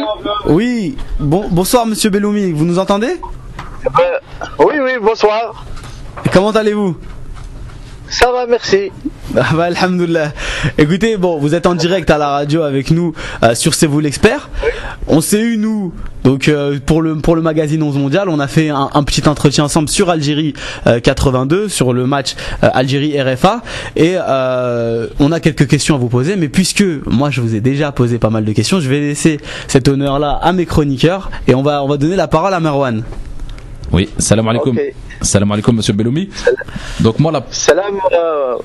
Oui, bon, bonsoir monsieur Belloumi, vous nous entendez? Euh, Oui, oui, bonsoir. Comment allez-vous? Ça va, merci. Ah bah. Écoutez, bon, vous êtes en direct à la radio avec nous euh, sur C'est vous l'expert. On s'est eu nous, donc euh, pour le pour le magazine 11 mondial, on a fait un, un petit entretien ensemble sur Algérie euh, 82, sur le match euh, Algérie RFA, et euh, on a quelques questions à vous poser. Mais puisque moi je vous ai déjà posé pas mal de questions, je vais laisser cet honneur-là à mes chroniqueurs et on va on va donner la parole à Marwan. Oui, salam alaikum. Salam alaikum, monsieur Belloumi. Donc, moi, la... Salam, euh,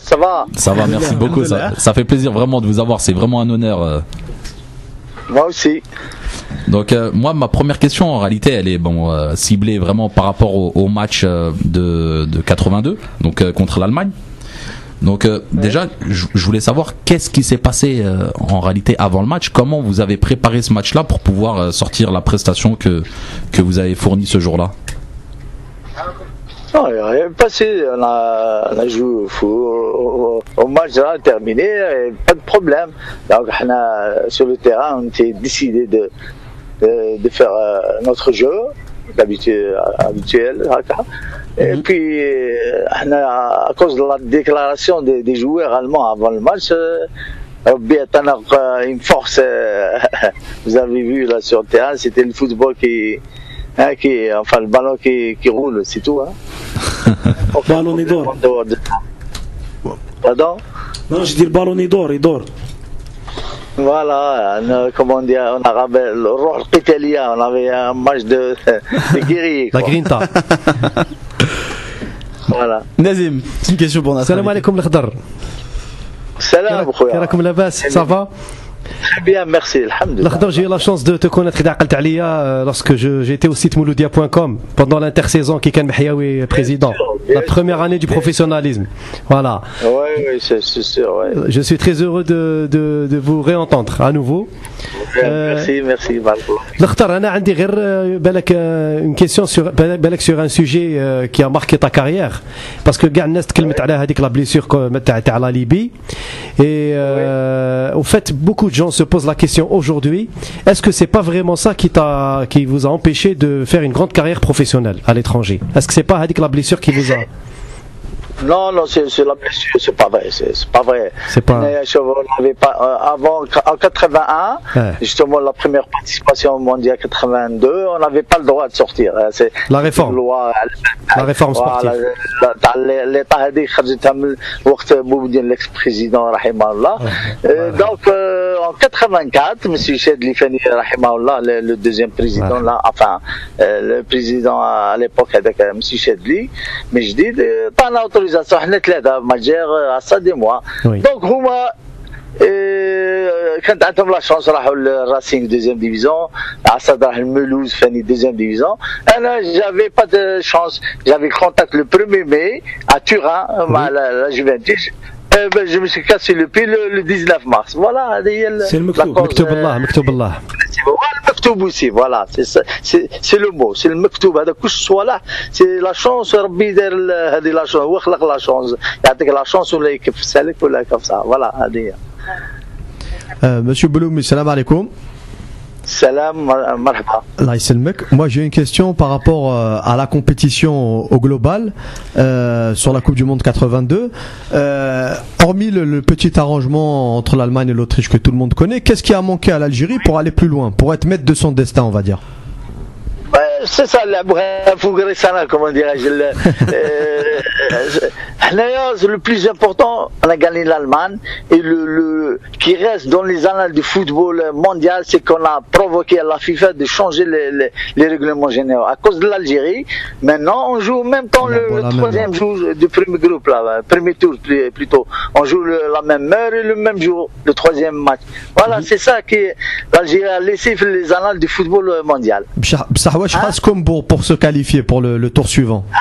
ça va? Ça va, merci beaucoup. Ça, ça fait plaisir vraiment de vous avoir. C'est vraiment un honneur. euh. Moi aussi. Donc euh, moi ma première question en réalité elle est bon euh, ciblée vraiment par rapport au, au match euh, de, de 82 donc euh, contre l'Allemagne. Donc euh, déjà je voulais savoir qu'est-ce qui s'est passé euh, en réalité avant le match, comment vous avez préparé ce match-là pour pouvoir euh, sortir la prestation que que vous avez fournie ce jour-là? Non, il n'y a rien passé. On a, on a joué au, au, au- match là, terminé, et pas de problème. Donc, on a, sur le terrain, on était décidé de, de, de faire notre jeu d'habitude habituel. Et mhm. puis, euh, à cause de la déclaration des, joueurs allemands avant le match, euh, euh, une force, *laughs* vous avez vu là sur le terrain, c'était le football qui, hein, qui, enfin le ballon qui, qui roule, c'est tout. Hein. *laughs* le ballon est d'or. Pardon Non, je dis le ballon est d'or, il dort. Voilà, on, comment on dit en arabe, le roi on avait un match de, *laughs* de guerrier. La grinta. فوالا نزيم une question pour السلام عليكم الخضر السلام خويا راكم لاباس صافا Bien, merci, alhamdulillah. J'ai eu la chance de te connaître, Khidaqalt Alia, euh, lorsque j'étais au site mouloudia.com pendant l'intersaison qui Ken Mehiaoui euh, président. La première année du professionnalisme. Voilà. Oui, oui, c'est sûr. Ouais. Je suis très heureux de, de, de vous réentendre à nouveau. Merci, euh, merci, L'Akhtar, euh, une question sur, sur un sujet qui a marqué ta carrière. Parce que Garnest, la blessure que tu as à la Libye. Et euh, au fait, beaucoup de gens se posent la question aujourd'hui. Est-ce que c'est pas vraiment ça qui vous a empêché de faire une grande carrière professionnelle à l'étranger? Est-ce que c'est pas la blessure qui vous a non, non, c'est la blessure, c'est pas vrai, c'est pas vrai. C'est pas. pas euh, avant, en 81, ouais. justement la première participation au mondial 82, on n'avait pas le droit de sortir. Hein, c'est la réforme. Loi, la réforme sportive. l'ex-président, euh, Donc euh, en 84, M. Ched Lifani, le, le deuxième président, ouais. là, enfin euh, le président à l'époque avec euh, M. Chedli, mais je dis, pas l'autorisation حنا ثلاثة ماجير عصا دي موا. Oui. Donc هما آه، كانت عندهم لا شانس راحوا للراسينغ دوزيام ديفيزيون عصاد راح المولوز فاني دوزيام ديفيزيون انا جافي با دو شانس جافي كونتاكت لو 1 مي ا توران مع لا لا جوفنتوس آه، ben, je me suis cassé le pied le, le 19 mars. Voilà, هذه هي ال- C'est le la مكتوب. cause, مكتوب euh, الله مكتوب الله المكتوب aussi voilà c'est ça- c'est c'est le mot c'est المكتوب هذا كل صوالح سي لا شونس ربي دار ال- هذه لا شونس هو خلق لا شونس يعطيك لا شونس ولا يكفسها لك ولا يكفسها فوالا هذه هي Euh, Monsieur Beloumi, salam alaikum. Salam, marhaba. Là. Moi, j'ai une question par rapport euh, à la compétition au global euh, sur la Coupe du Monde 82. Euh, hormis le, petit arrangement entre l'Allemagne et l'Autriche que tout le monde connaît, qu'est-ce qui a manqué à l'Algérie pour aller plus loin, pour être maître de son destin, on va dire? C'est ça, la bref, comment dirais-je, *laughs* Euh, le plus important, on a gagné l'Allemagne et le, le, qui reste dans les annales du football mondial, c'est qu'on a provoqué à la FIFA de changer les, les, les règlements généraux. À cause de l'Algérie, maintenant on joue en même temps le, troisième jour du premier groupe, là, euh, premier tour plutôt. On joue la même heure et le même jour, le troisième match. Voilà, c'est ça que l'Algérie a laissé les annales du football mondial. Bsahouach, hein? comme pour, pour se qualifier pour le, tour suivant. Ah,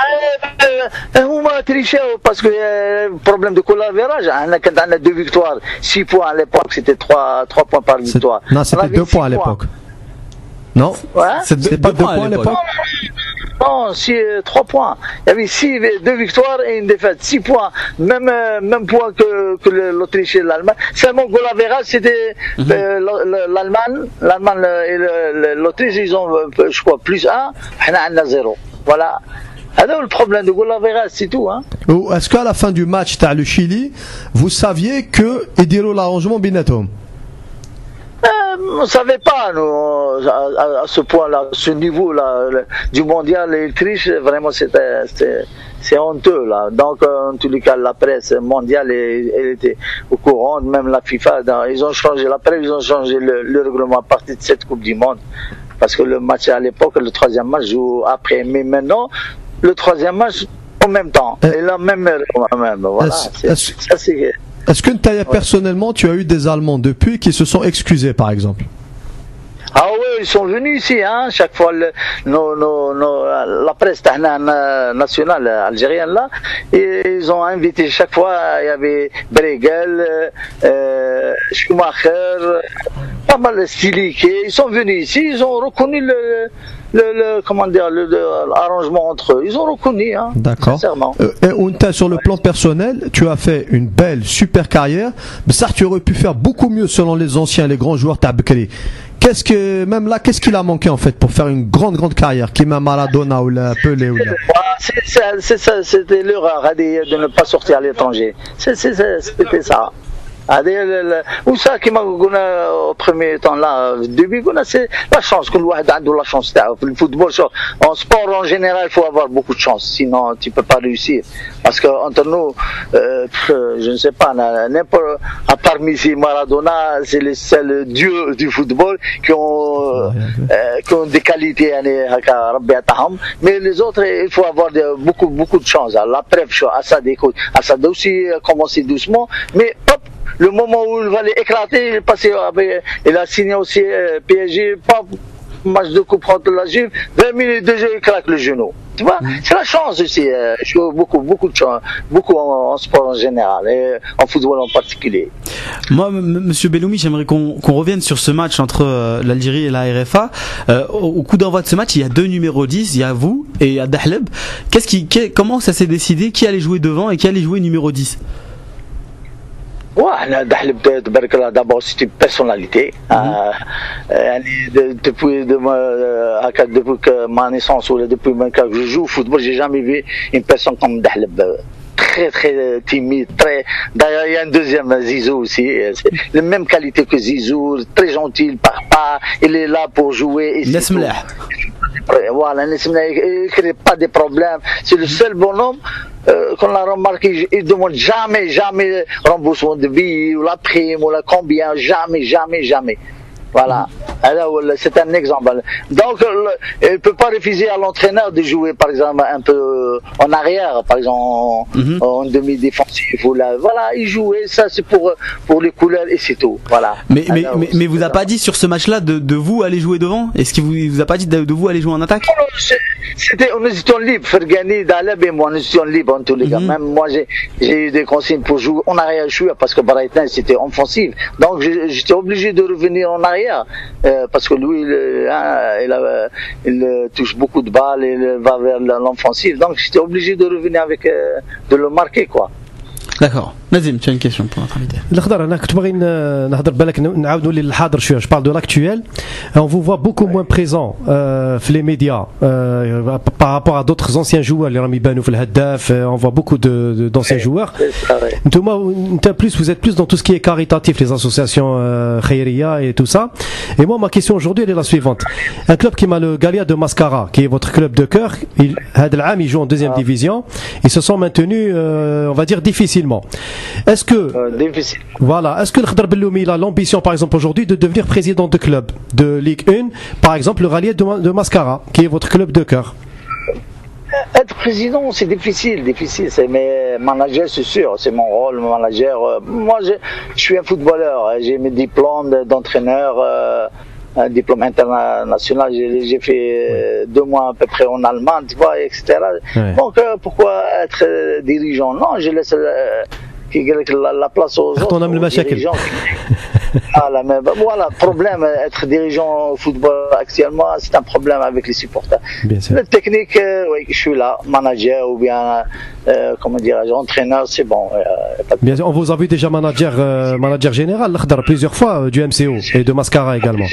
هما تريشاو باسكو بروبليم دو كولافيراج احنا كانت عندنا دو فيكتوار 6 بوان على ليبوك سيتي 3 3 بوان بار C'est- فيكتوار Non, c'était deux points à l'époque. Non Ouais. C'est C'était pas deux points à l'époque Non, si, euh, trois points. Il y avait six, deux victoires et une défaite. Six points. Même, euh, même point que, que le- l'Autriche et l'Allemagne. Seulement goal average, c'était euh, le- le- l'Allemagne. L'Allemagne et le- le- l'Autriche, ils ont, euh, je crois, plus un. On a zéro. Voilà. Alors, le problème de goal average, c'est tout. Hein. Est-ce qu'à la fin du match t'as le Chili, vous saviez que Idiro l'arrangement binatom Euh, on ne savait pas, nous, à, à- ce point-là, ce niveau-là, du mondial et l'Autriche, vraiment, c'était, c'est honteux, là. Donc, euh, en tous les cas, la presse mondiale, elle, elle était au courant, même la FIFA, dans- ils ont changé la presse, ils ont changé le, le règlement à partir de cette Coupe du Monde. Parce que le match à l'époque, le troisième match joue après. Mais maintenant, le troisième match, en même temps. Euh, Et la même, même, voilà. est-ce- Est-ce que personnellement tu as eu des Allemands depuis qui se sont excusés par exemple? Ah oui, ils sont venus ici, hein, chaque fois, le, nos, nos, nos- la presse nationale algérienne, là, et ils ont invité chaque fois, il y avait Bregel, euh, Schumacher, pas mal de Stiliké, ils sont venus ici, ils ont reconnu le, le, le- comment dire, l'arrangement entre eux, ils ont reconnu, hein, D'accord. sincèrement. Euh, et Unta, sur le plan personnel, tu as fait une belle, super carrière. Mais ça, tu aurais pu faire beaucoup mieux selon les anciens, les grands joueurs Tabkri. Qu'est-ce que, même là, qu'est-ce qu'il a manqué en fait pour faire une grande, grande carrière Qui m'a Maradona ou la Pelé ou la... Ah, c'était l'erreur Hadi, de ne pas sortir à l'étranger. C'était ça Hadi, le- le- Ou ça qui m'a dit au premier temps là, au début, قلنا, c'est la chance, que الواحد عنده la chance. تاعو. Le football, sur- en sport en général, il faut avoir beaucoup de chance, sinon tu peux pas réussir. Parce que entre nous, euh, pff, je ne sais pas, na- n'importe, à part Messi, Maradona, c'est le seul dieu du football qui ont, euh, qui ont des qualités, يعني, هكا ربي يعطاهم. mais les autres, il faut avoir de- beaucoup, beaucoup de chance. La preuve, je- Assad, écoute, Assad aussi a commencé doucement, mais hop, le moment où il va les éclater, il, est passé avec- il a signé aussi euh, PSG, pas match de coupe contre la Juve, 20 minutes de jeu, il claque le genou. Tu vois, c'est la chance aussi. euh, Je joue beaucoup, beaucoup de chance, beaucoup en, en sport en général, et en football en particulier. Moi, Monsieur Belloumi, j'aimerais qu'on revienne sur ce match entre euh, l'Algérie et la RFA. Euh, au, au coup d'envoi de ce match, il y a deux numéros 10, il y a vous et il y a Dahleb. Qu'est-ce qui, comment ça s'est décidé? Qui allait jouer devant et qui allait jouer numéro 10 واحنا دحلب تبارك الله d'abord c'est une personnalité آه، يعني de- depuis de ma- هكا depuis que ma naissance ou depuis même que je joue au football j'ai jamais vu une personne comme Dahleb euh, très très euh, timide, très. D'ailleurs, il y a un deuxième Zizou aussi, euh, la même qualité que Zizou, très gentil, il part pas, il est là pour jouer. Et voilà, il ne crée pas de problèmes. C'est le seul bonhomme euh, qu'on a remarqué. Il ne demande jamais, jamais remboursement de billes ou la prime ou la combien, jamais, jamais, jamais. Voilà. C'est un exemple. Donc, il ne peut pas refuser à l'entraîneur de jouer, par exemple, un peu euh, en arrière, par exemple, en, Mhm. en demi-défensif. Voilà, il jouait. Ça, c'est pour, pour les couleurs et c'est tout. Voilà. Mais, mais, Alors, mais, mais vous a pas dit sur ce match-là de, de vous aller jouer devant? Est-ce qu'il vous, vous a pas dit de, de vous aller jouer en attaque? C'était, on était libre, Fergani, Daleb et moi, on était libres en tous les cas. Mhm. Même moi, j'ai, eu des consignes pour jouer. Rien joué parce que Brighton, c'était offensif. Donc, j'étais obligé de revenir en arrière. Euh, parce que lui, il, hein, il, il, euh, touche beaucoup de balles, il va vers l'offensive. Donc, j'étais obligé de revenir avec, euh, de le marquer, quoi. D'accord. Nazim, tu as une question pour notre invité. Je parle de l'actuel. On vous voit beaucoup moins présent euh, les médias euh, euh, par rapport à d'autres anciens joueurs. Les Rami Banouf, le Haddaf, euh, on voit beaucoup d'anciens joueurs. Thomas, vous êtes plus dans tout ce qui est caritatif, les associations euh, Khairia et tout ça. Et moi, ma question aujourd'hui, elle est la suivante. Un club qui m'a le Galia de Mascara, qui est votre club de cœur, il, Hadlam, il joue en deuxième ah. division. Ils se sont maintenus, on va dire, difficilement. Est-ce que, Euh, voilà, est-ce que le Khadr Belloumi a l'ambition, par exemple, aujourd'hui, de devenir président de club de Ligue 1, par exemple, le Rallier de, de Mascara, qui est votre club de cœur? Être président, c'est difficile, difficile. C'est mais manager, c'est sûr, c'est mon rôle, manager. Euh, Moi, je, je suis un footballeur. hein. J'ai mes diplômes de- d'entraîneur, euh, un diplôme international. J'ai fait euh, deux mois à peu près en Allemagne, tu vois, etc. Ouais. Donc, euh, pourquoi être euh, dirigeant? Non, je laisse euh, qui- la, la place aux autres. aux Mashakil. dirigeants. *laughs* Voilà, problème, être dirigeant au football actuellement, c'est un problème avec les supporters. Bien sûr. Le technique, euh, oui, je suis là, manager ou bien, euh, comment dirais-je, entraîneur, c'est bon. euh, pas de- Bien on vous a vu déjà manager, manager général, plusieurs fois du MCO et de Mascara également.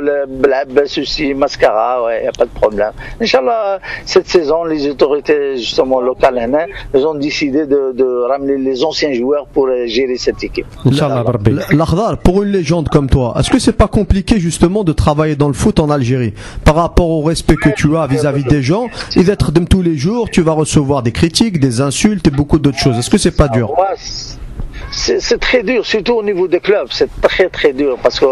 Le Blabs aussi, Mascara, ouais, y a pas de problème. Inch'Allah, cette saison, les autorités, justement, locales, hein, elles ont décidé de, de ramener les anciens joueurs pour euh, gérer cette équipe. Inch'Allah. L'Akhdar, pour une légende comme toi, est-ce que c'est pas compliqué justement de travailler dans le foot en Algérie? Par rapport au respect que tu as vis-à-vis des gens et d'être de tous les jours, tu vas recevoir des critiques, des insultes et beaucoup d'autres choses. Est-ce que c'est pas dur? Ouais, c'est très dur, surtout au niveau des clubs. C'est très très dur parce que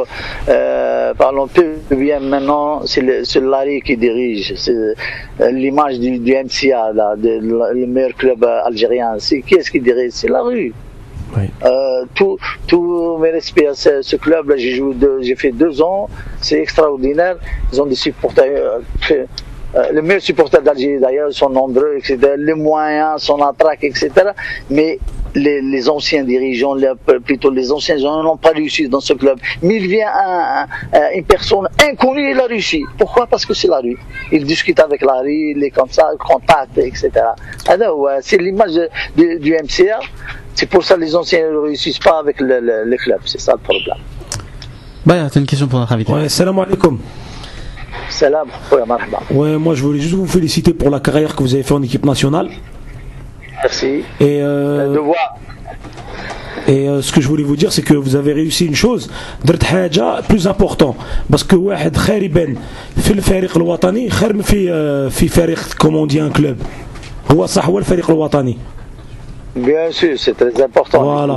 euh, parlons peu bien maintenant, c'est Larry qui dirige. C'est euh, l'image du, du MCA, là, de- le le meilleur club algérien. C'est qui est-ce qui dirige? C'est la rue. Oui. Euh, tout, tout mes respects à ce, ce club, là, j'ai joué j'ai fait deux ans, c'est extraordinaire. Ils ont des supporters, euh, les meilleurs supporters d'Algérie d'ailleurs sont nombreux, etc. Les moyens sont en traque, etc. Mais les, les anciens dirigeants, les- plutôt les anciens gens n'ont pas réussi dans ce club. Mais il vient un, un- une personne inconnue, il a réussi. Pourquoi? Parce que c'est la rue. Il discute avec la rue, il est comme ça, il contacte, etc. Alors, ouais, c'est l'image du- MCA. C'est pour ça que les anciens ne réussissent pas avec le, le- le club. C'est ça le problème. Bah, t'as une question pour notre invité. Ouais, salam alaikum. Salam, ouais, marhaba. Ouais, moi je voulais juste vous féliciter pour la carrière que vous avez fait en équipe nationale. Merci. Et, euh, De voir. et euh, ce que je voulais vous dire, c'est que vous avez réussi une chose, درت حاجة plus important. Parce que واحد خاربا في الفريق الوطني خير من في آه، في فريق comme on dit un club. هو صح هو الفريق الوطني. Bien sûr, c'est très important. Voilà.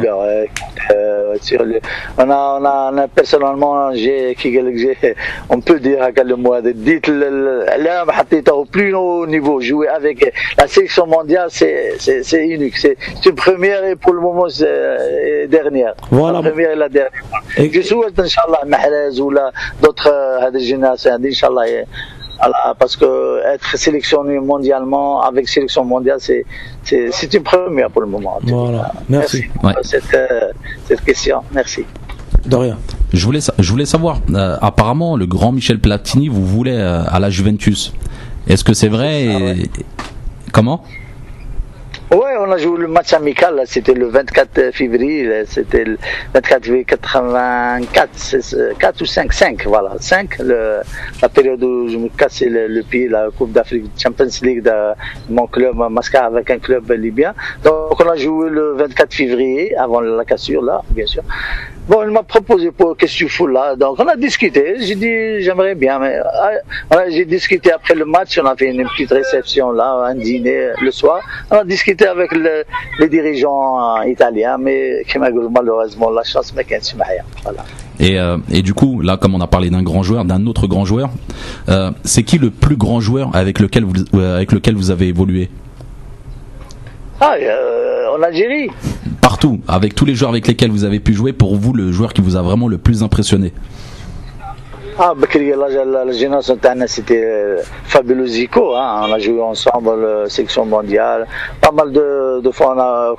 Euh, on, a, on, a, on a personnellement, j'ai, on peut dire à quel mois, dites là, au plus haut niveau, jouer avec la sélection mondiale, c'est, c'est, c'est unique. C'est, une première et pour le moment, c'est dernière. Voilà. La première et la dernière. Et je souhaite, Inch'Allah, Mahrez ou d'autres, euh, générations, Inch'Allah parce que être sélectionné mondialement, avec sélection mondiale, c'est, c'est, une première pour le moment. Voilà, merci. Ouais. pour cette, euh, cette question. Merci. De rien. Je voulais, sa- je voulais savoir, euh, apparemment, le grand Michel Platini vous voulait euh, à la Juventus. Est-ce que c'est vrai et- Comment? Ouais, on a joué le match amical, c'était le 24 février, c'était le 24 février 84, c'est- c'est 4 ou 5, 5, voilà, 5, le, la période où je me cassais le, le pied, la Coupe d'Afrique, Champions League de mon club, Masca, avec un club libyen. Donc on a joué le 24 février, avant la cassure, là, bien sûr. Bon, il m'a proposé pour qu'est-ce que tu fous là. Donc on a discuté. J'ai dit j'aimerais bien, mais ah, voilà, j'ai discuté après le match. On a fait une petite réception là, un dîner le soir. On a discuté avec le- les dirigeants euh, italiens, mais malheureusement la chance, mais. Voilà. et, euh, et du coup, là, comme on a parlé d'un grand joueur, d'un autre grand joueur, euh, c'est qui le plus grand joueur avec lequel vous, euh, avec lequel vous avez évolué? Ah, en Algérie. Partout, avec tous les joueurs avec lesquels vous avez pu jouer, pour vous, le joueur qui vous a vraiment le plus impressionné Ah, Bakri, la, la, la génération c'était euh, Fabio Zico. Hein. On a joué ensemble la section mondiale. Pas mal de, de fois, on a,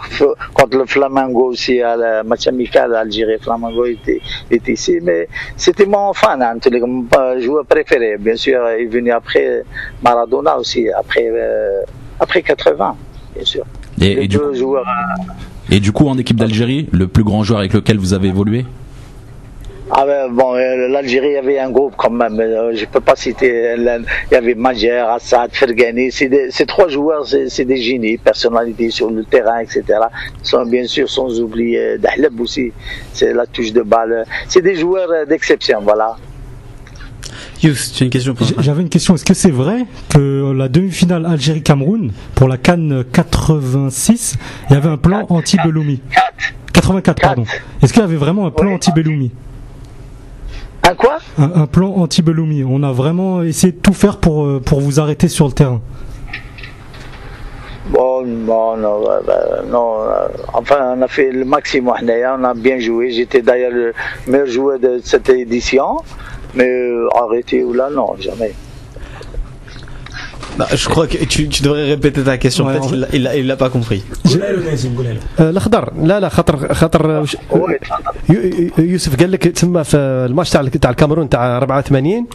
contre le Flamengo aussi, à la match amical Algérie. Flamengo était, était ici. Mais c'était mon fan, hein, tous les mon joueur préféré. Bien sûr, il est venu après Maradona aussi, après, euh, après 80, bien sûr. et, Les et du, deux joueurs. euh, et du coup, en équipe d'Algérie, le plus grand joueur avec lequel vous avez évolué Ah ben, bon, euh, l'Algérie avait un groupe quand même. euh, je peux pas citer. euh, Il y avait Majer, Assad, Fergani. Ces trois joueurs, c'est des génies, personnalités sur le terrain, etc. Sont bien sûr sans oublier Dahleb aussi. C'est la touche de balle. C'est des joueurs d'exception, voilà. J'avais une question. Est-ce que c'est vrai que la demi-finale Algérie-Cameroun pour la Cannes 86, il y avait un plan anti-Belloumi 84, pardon. Est-ce qu'il y avait vraiment un plan anti-Belloumi Un quoi? Un, plan anti-Belloumi. On a vraiment essayé de tout faire pour, euh, pour vous arrêter sur le terrain. Bon, bon, non, bah, bah, non, euh, enfin, on a fait le maximum. On a bien joué. J'étais d'ailleurs le meilleur joueur de cette édition. Mais euh, arrêté ou là, non, jamais. Bah, je crois que tu, tu devrais répéter ta question. Ouais, Peut-être il l'a- il l'a pas compris. الاخضر لا لا خاطر خاطر يوسف قال لك تما في الماتش تاع تاع الكاميرون تاع 84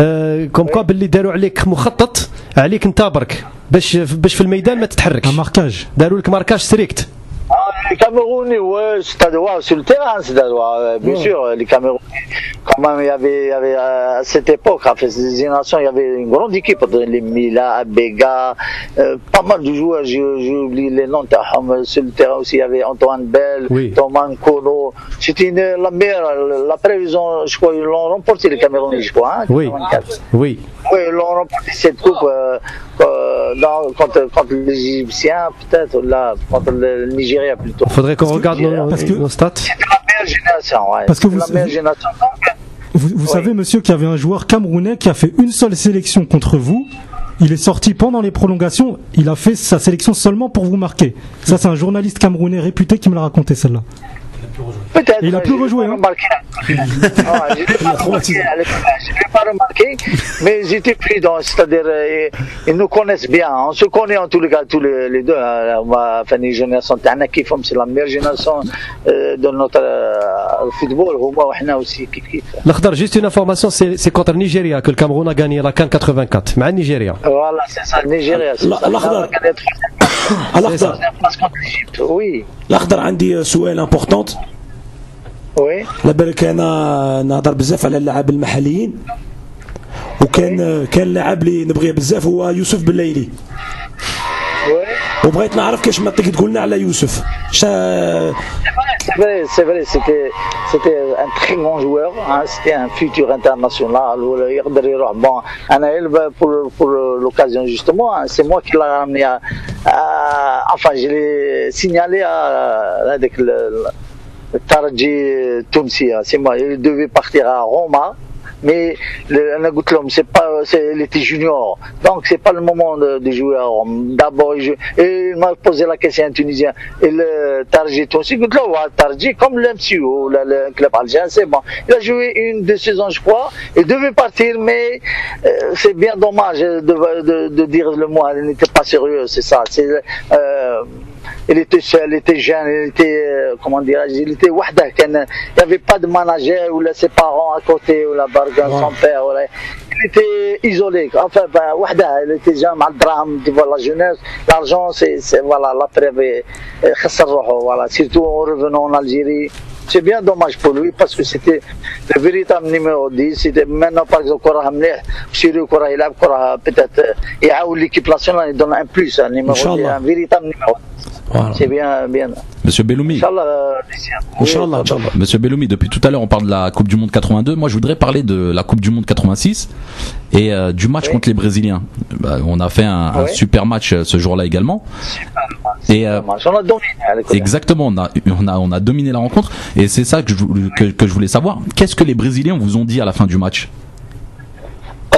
آه، كوم كوا باللي داروا عليك مخطط عليك انت برك باش باش في الميدان ما تتحركش Un marquage. داروا لك ماركاج ستريكت les Camerounais, ouais, c'est à devoir sur le terrain, c'est à devoir. Bien sûr, les Camerounais, quand même, il y avait, il y avait euh, à cette époque, à cette génération, il y avait une grande équipe, les Mila, Abega, euh, pas mal de joueurs, oublié les noms, euh, sur le terrain aussi, il y avait Antoine Bell, Oui. Thomas Kono. C'était la meilleure, la prévision, je crois, ils l'ont remporté, les Camerounais, je crois, hein, Oui. 84. Oui. Oui, ils l'ont remporté cette coupe euh, euh, dans- contre, contre les Égyptiens, peut-être, là, contre le Nigeria plutôt. Faudrait qu'on regarde nos, parce que- nos stats. C'était la meilleure génération, ouais. Parce que vous- la meilleure vous- génération. Donc, Vous, vous Oui. savez, monsieur, qu'il y avait un joueur camerounais qui a fait une seule sélection contre vous. Il est sorti pendant les prolongations. Il a fait sa sélection seulement pour vous marquer. Ça, c'est un journaliste camerounais réputé qui me l'a raconté, celle-là. Peut-être. Il a plus rejoué. Hein. ah, *laughs* je pas l'ai pas remarqué, mais j'étais pris dans, c'est-à-dire, euh, ils nous connaissent bien. Hein. On se connaît en tous les cas, tous les, les deux. Enfin, les générations qui font, c'est la meilleure génération euh, de notre euh, football. Moi, aussi, kif kif. L'Akhdar, juste une information, c'est contre le Nigeria que le Cameroun a gagné la Cannes 84. Mais à Nigeria. Voilà, c'est ça, le Nigeria. L'Akhdar. الاخضر الاخضر عندي سؤال امبورطونت oui. على بالك أنا نهضر بزاف على اللاعب المحليين وكان كان لاعب اللي نبغيه بزاف هو يوسف بالليلي oui. وبغيت نعرف كاش ما تقدر تقول لنا على يوسف شا C'est vrai, c'est vrai, c'était, c'était un très grand joueur, hein, c'était un futur international. ولا يقدر يروح. Bon, أنا إلبا pour, pour l'occasion justement, hein, c'est moi qui l'ai ramené à, à- enfin, je l'ai signalé à, avec le, le Tarji Tounsi, hein, c'est moi, il devait partir à Roma. mais Nagoutlam, c'est pas, elle était junior, donc c'est pas le moment de, de jouer à Rome. D'abord, et il m'a posé la question à un Tunisien, et le Tarji, aussi, Tarji, comme l'MCO, le, le club algérien, c'est bon. Il a joué une, deux saisons, je crois, il devait partir, mais euh, c'est bien dommage de, de, de, dire le mot, il n'était pas sérieux, c'est ça, c'est, euh, il était seul, il était jeune, il était, euh, comment dirais-je, il était wahda, il n'y avait pas de manager, ou là, ses parents à côté, ou la bargain, ouais. son père, il était isolé, enfin, ben, il était jeune, mal drame, tu vois, la jeunesse, l'argent, c'est, voilà, la preuve, ben, voilà, surtout en revenant en Algérie, c'est bien dommage pour lui parce que c'était le véritable numéro 10. C'était maintenant, par exemple, Kora Hamleh, Chirou Kora Hilab, Kora peut-être, euh, et à l'équipe nationale, il donne un plus, un numéro 10, un véritable numéro C'est bien, bien. Monsieur Belloumi. Inch'Allah, euh. Inch'Allah. Monsieur Belloumi, depuis tout à l'heure, on parle de la Coupe du Monde 82. Moi, je voudrais parler de la Coupe du Monde 86 et euh, du match Oui. contre les Brésiliens. Bah, on a fait un, super match euh, ce jour-là également. Et euh, dommage. On a dominé. à l'école. exactement, on a, on a, on a dominé la rencontre. Et c'est ça que je, vou- que, que je voulais savoir. Qu'est-ce que les Brésiliens vous ont dit à la fin du match?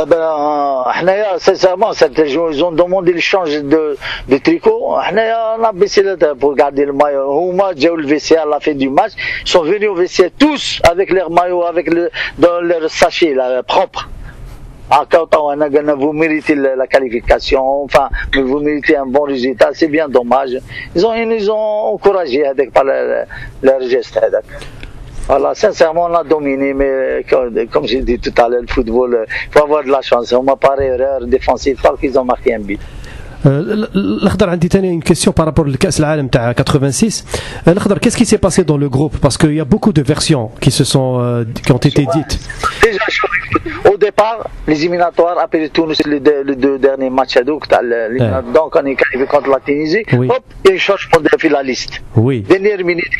Ah ben, euh, حنايا, sincèrement, cette jour, ils ont demandé le change de, de tricot. حنايا, on a baissé la tête pour garder le maillot. Houma, j'ai le vestiaire à la fin du match. Ils sont venus au vestiaire tous avec leur maillot, avec le, dans leur sachet, là, propre. Ah, quand on a gagné, vous méritez la, la qualification, enfin, mais vous méritez un bon résultat, c'est bien dommage. Ils ont, ils nous ont encouragé avec par leur, leur geste. هذاك. Voilà, sincèrement, on a dominé, mais comme, j'ai dit tout à l'heure, le football, euh, il faut avoir de la chance. On m'a pas erreur défensive, parce qu'ils ont marqué un but. Euh, L'Akhdar, a une question par rapport au Cas Al-Alam 86. L'Akhdar, qu'est-ce qui s'est passé dans le groupe? Parce qu'il y a beaucoup de versions qui, se sont, euh, qui ont été dites. Déjà, au départ, les éliminatoires, après le Tunis, les deux derniers matchs à Douk, donc on est arrivé contre la Tunisie, oui. hop, il y a un changement de la liste. Oui. Dernière minute,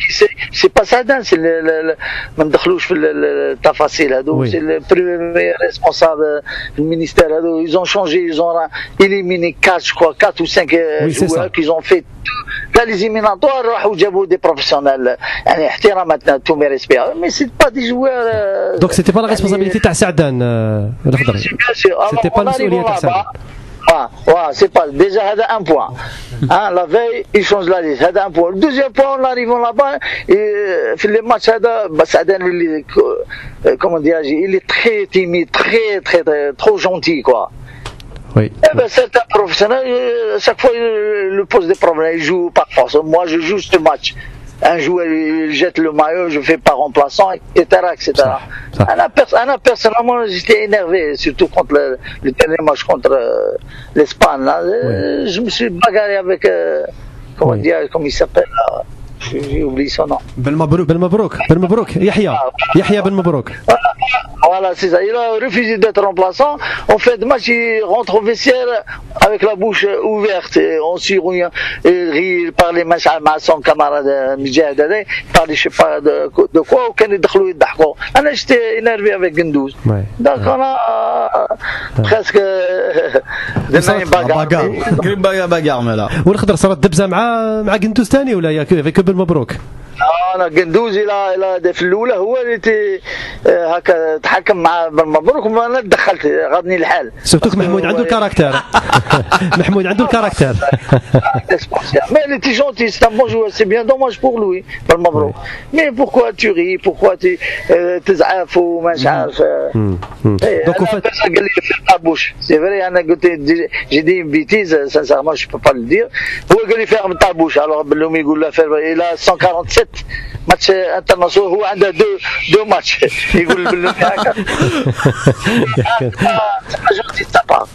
c'est pas ça, c'est le, même Dakhlouch, le c'est le premier responsable euh, du ministère, ils ont changé, ils ont éliminé 4, je crois, 4 ou 5 Oui, c'est joueurs ça. qu'ils ont fait tout là les éliminatoires راحوا جابوا des professionnels يعني احترامات tous mes respects mais c'est pas des joueurs euh, donc c'était pas la يعني- responsabilité تاع سعدان آه، الاخضر Bien sûr, bien sûr. Alors, C'était pas en le arrivant Souriet Taxan. là-bas, ah, ouais, c'est pas, déjà, هذا un point. *laughs* Hein, la veille, ils changent la liste, هذا un point. Le deuxième point, en arrivant là-bas, et, euh, في les matchs, هذا, bah, Sadan, il est, euh, comment dire, il est très timide, très, très, très, trop gentil, quoi. Oui. Eh ben, c'est un professionnel, euh, chaque fois il, il pose des problèmes, il joue par force. Moi je joue ce match. Un joueur il jette le maillot, je fais pas remplaçant, etc. etc. ça. Anna, pers- Anna, personnellement j'étais énervé, surtout contre le, le dernier match contre euh, l'Espagne. Euh, Je me suis bagarré avec, euh, comment Oui. dire, comment il s'appelle là. بالمبروك بالمبروك بالمبروك يحيى يحيى بن مبروك فوالا سي زي لا ريفيزي دو ترومبلاسون اون فيت ماشي رونتر اوفيسيال افيك لا بوش اوفيرت اون سي روي ري بارلي ماشي مع سون كامارد مجاهد هذا بارلي شي با دو كوا وكان يدخلوا يضحكوا أنا شت انرفي افيك غندوز دونك أنا بريسك دي باغا باغا باغا ملا والخضر صارت دبزه مع مع غندوز ثاني ولا ياك بالمبروك. آه، أنا قندوزي إلى في الأولى هو اللي هكا تحكم مع بن مبروك وأنا تدخلت غضني الحال. سبتوك محمود عنده الكاركتير *laughs* محمود عنده الكاركتير مي لي تي جونتي سي بون جو سي بيان دوماج بور لوي بن مبروك مي بوركوا tu ris, pourquoi tu تزعف وما عارف دونك اون قال لي في الطابوش سي فري أنا قلت جي دي بيتيز سانسيرمون جو با با لو دير هو قال لي فيها من الطابوش الوغ بلوم يقول له إلى 147 ماتش النصور هو عنده دو دو ماتش. *laughs* يقول *laughs*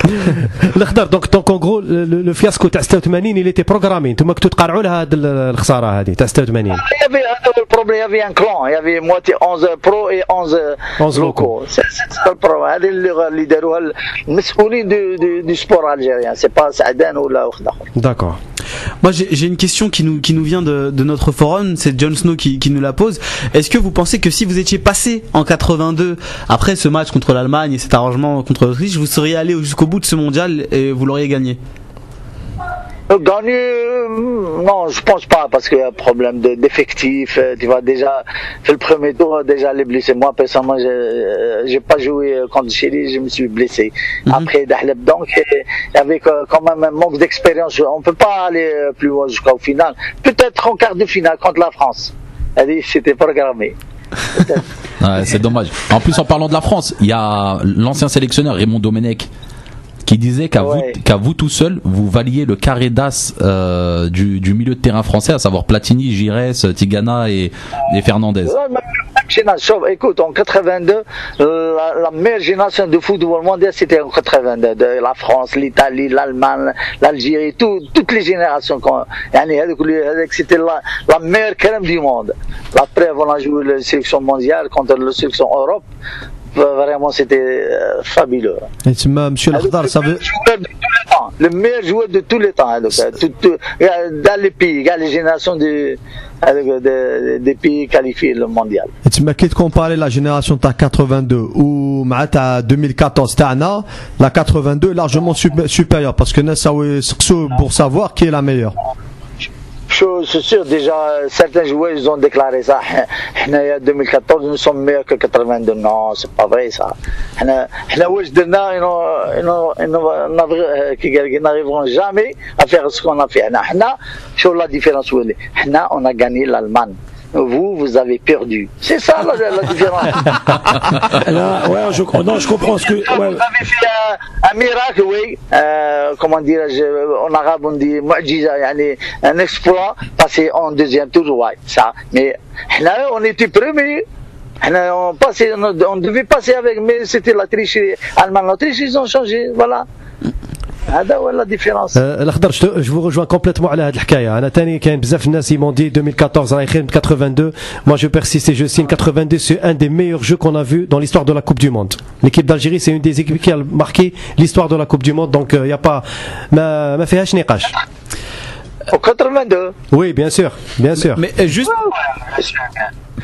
*laughs* الأخضر دونك دونك اون كرو لو فياسكو تاع 86 اللي تي بروغرامي أنتم كنتوا تقارعوا لها هذه الخسارة هذه تاع 86 يا في هذا هو البروبليم يافي ان كلون يا في موتي 11 برو اي 11 لوكو هذه اللغة اللي داروها المسؤولين دو سبور الجيريان سي با سعدان ولا واحد اخر داكور Moi, j'ai une question qui nous, vient de, de notre forum, c'est Jon Snow qui, qui nous la pose. Est-ce que vous pensez que si vous étiez passé en 82, après ce match contre l'Allemagne et cet arrangement contre l'Autriche, vous seriez allé jusqu'au bout de ce mondial et vous l'auriez gagné? Gagner, euh, non, je pense pas, parce qu'il y a un problème de- d'effectif. euh, Tu vois, déjà, le premier tour, déjà les blessés. Moi, personnellement, j'ai euh, pas joué euh, contre Chili, je me suis blessé. Après, Dahleb, donc, euh, avec euh, quand même un manque d'expérience, on peut pas aller euh, plus loin jusqu'au final. Peut-être en quart de finale contre la France. C'était programmé. *laughs* Ouais, c'est dommage. En plus, en parlant de la France, il y a l'ancien sélectionneur Raymond Domenech qui disait qu'à vous, qu vous, tout seul, vous valiez le carré d'as euh, du, milieu de terrain français, à savoir Platini, Gires, Tigana et, et Fernandez. Écoute, en 82, euh, la, meilleure génération de football mondial, c'était en 82. La France, l'Italie, l'Allemagne, l'Algérie, toutes les générations. C'était la, meilleure crème du monde. Après, on a joué la sélection mondiale contre la sélection Europe. Bah, vraiment, c'était euh, fabuleux. Et tu m'as, ah, ça veut. Le meilleur joueur de tous les temps, hein, dans les pays, dans les générations euh, de, des, pays qualifiés le mondial. Et tu m'as quitté comparer la génération de 82 ou à 2014, Tana, la 82 est largement supérieure parce que nous, pour savoir qui est la meilleure chose sûr déjà, certains joueurs, ils ont déclaré ça. *laughs* En 2014, nous sommes meilleurs que 82. Non, c'est pas vrai, ça. Nous euh, euh, n'arriverons jamais à faire ce qu'on a fait. Nous, sur la différence, on a gagné l'Allemagne. Vous, vous avez perdu. C'est ça la, la différence. *laughs* Là, ouais, je, non, je comprends ce que. Vous Ouais, avez fait un, un miracle, oui. Euh, comment dirais-je En arabe, on dit un exploit passé en deuxième tour, ouais, ça. Mais là, on était premiers. On, passait, on, on devait passer avec, mais c'était la tricherie. Allemagne, l'Autriche, ils ont changé, voilà هذا هو la différence. آه، الخضر جو رجوان كومبليتمون على هذه الحكايه انا ثاني كاين بزاف الناس يمون دي 2014 راهي خير من 82 moi je persiste et je signe 82 c'est un des meilleurs jeux qu'on a vu dans l'histoire de la Coupe du Monde l'équipe d'Algérie c'est une des équipes qui a marqué l'histoire de la Coupe du Monde donc il y a pas ما ما فيهاش نقاش Au 82, oui bien sûr bien sûr Mais euh, juste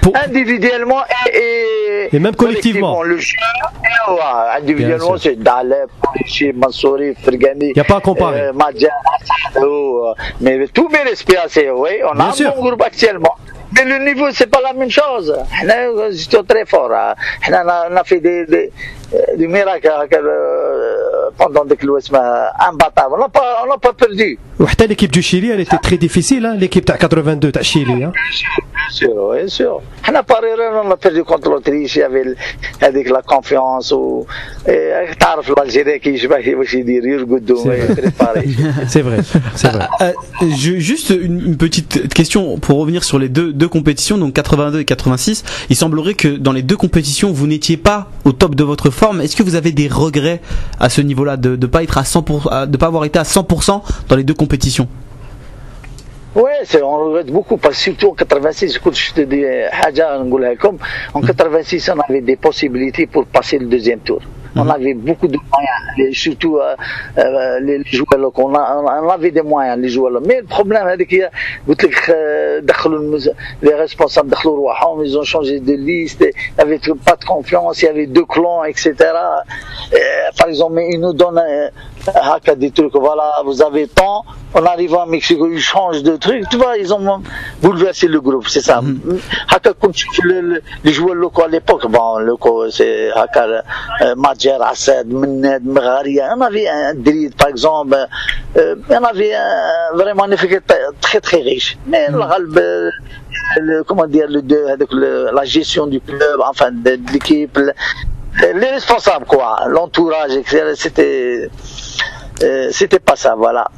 Pour- individuellement et, et, Et même collectivement. Le jeu, et, ouais, individuellement, c'est Daleb, Polichi, Mansouri, Fergani. Y a pas à comparer. euh, Madja, euh, mais tous mes respects, c'est, oui, on Bien a sûr. un bon groupe actuellement. Mais le niveau, c'est pas la même chose. Nous, J'étais très fort. hein. On a, on a fait des, des, euh, du miracle euh, euh, pendant des imbattable. On n'a pas, perdu. l'équipe du Chili, elle était très difficile, hein, l'équipe de 82 de Chili. Hein. Bien sûr, bien sûr. On a pas on a perdu contre l'Autriche avec, la confiance. Ou, et, l'Algérie qui, je vais dire, *laughs* C'est vrai. C'est vrai. juste une, petite question pour revenir sur les deux, deux compétitions, donc 82 et 86. Il semblerait que dans les deux compétitions, vous n'étiez pas au top de votre forme. Est-ce que vous avez des regrets à ce niveau-là de ne pas être à 100 pour, de pas avoir été à 100% dans les deux compétitions? Oui, on regrette beaucoup parce que surtout en 86, je te dis, en 86, on avait des possibilités pour passer le deuxième tour. On mhm. avait beaucoup de moyens, surtout euh, euh, les joueurs qu'on a, on avait des moyens les joueurs. Mais le problème c'est que euh, les responsables de Rouen, ils ont changé de liste, il n'y avait pas de confiance, il y avait deux clans, etc. Par exemple, ils nous donnent haka des trucs, voilà, vous avez tant, en arrivant à Mexico, ils changent de truc, tu vois, ils ont bouleversé le groupe, c'est ça. Mm-hmm. Haka, comme les joueurs locaux à l'époque, bon, locaux, c'est haka, euh, Majer, Assad, Menned, Mgharia, on avait un Drid, par exemple, euh, on avait vraiment un effet très très riche. Mais mm-hmm. le, comment dire, le, la gestion du club, enfin, de, l'équipe, les responsables, quoi, l'entourage, etc., c'était, euh, c'était pas ça, voilà.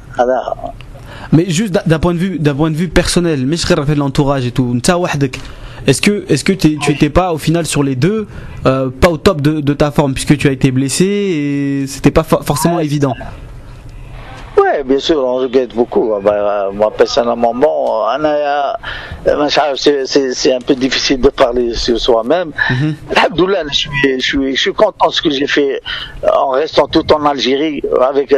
Mais juste d'un point de vue, d'un point de vue personnel, mais je rappelle l'entourage et tout. Est-ce que, est-ce que tu étais pas au final sur les deux, euh, pas au top de, ta forme puisque tu as été blessé et c'était pas forcément évident? Oui, bien sûr, on regrette beaucoup. Ah ben, euh, moi, personnellement, bon, euh, euh, c'est un peu difficile de parler sur soi-même. Mm je, suis, content de ce que j'ai fait en restant tout en Algérie avec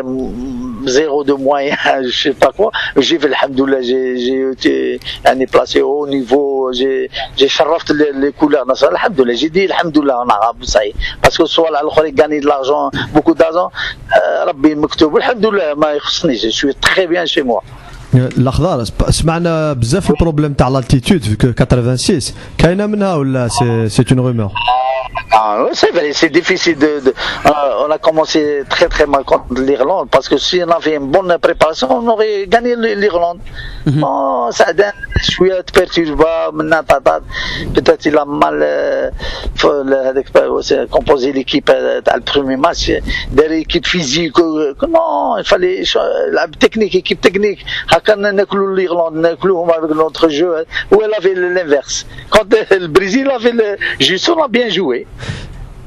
zéro de moyens, *laughs* je sais pas quoi. J'ai fait, alhamdoulilah, j'ai été un au haut niveau, j'ai charrafé les, les, couleurs nationales, alhamdoulilah. J'ai dit alhamdoulilah en arabe, ça y est. Parce que soit là, il gagne de l'argent, beaucoup d'argent, ربي مكتوب. Alhamdoulilah, ما يخصنيش, suis très bien chez moi. الأخضر سمعنا بزاف البروبليم تاع لالتيتود في 86 كاينة منها ولا سي اون رومور Ah, c'est difficile. De, euh, on a commencé très très mal contre l'Irlande parce que si on avait une bonne préparation, on aurait gagné l'Irlande. Mm -hmm. oh, ça je suis perturbé, peut-être il a mal euh, composé l'équipe euh, dans le premier match, de l'équipe physique. non, il fallait la technique, équipe technique. l'Irlande, avec notre jeu, hein. où elle avait l'inverse. Quand le Brésil avait le, jus, on a bien joué.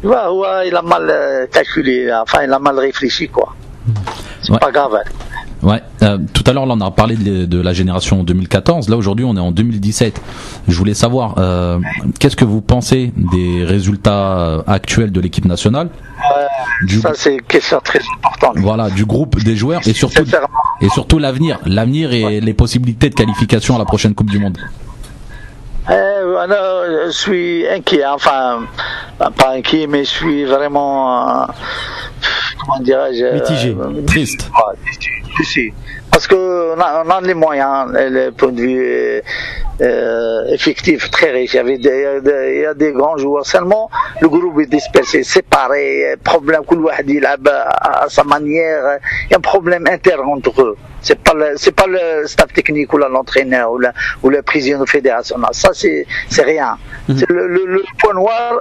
Tu vois, ouais, il a mal euh, calculé, enfin il a mal réfléchi quoi. C'est Ouais. pas grave. hein. Ouais, euh, tout à l'heure, là, on a parlé de, de la génération 2014. Là, aujourd'hui, on est en 2017. Je voulais savoir, euh, qu'est-ce que vous pensez des résultats actuels de l'équipe nationale du, Ça c'est une question très importante. Voilà, du groupe des joueurs et surtout, Sincèrement. et surtout l'avenir. L'avenir et les possibilités de qualification à la prochaine Coupe du Monde. Alors, je suis inquiet, enfin, bah, par qui, mais je suis vraiment, euh, comment dirais-je, mitigé, euh, triste. Parce que on a, a les moyens, le point de vue euh, effectif très riche. Il y, a des grands joueurs. Seulement, le groupe est dispersé, séparé. Problème que le bah, à sa manière. Il y a un problème interne entre eux. C'est pas pas le staff technique ou l'entraîneur ou, le président de fédération. Ça, c'est, rien. Mhm. Le point noir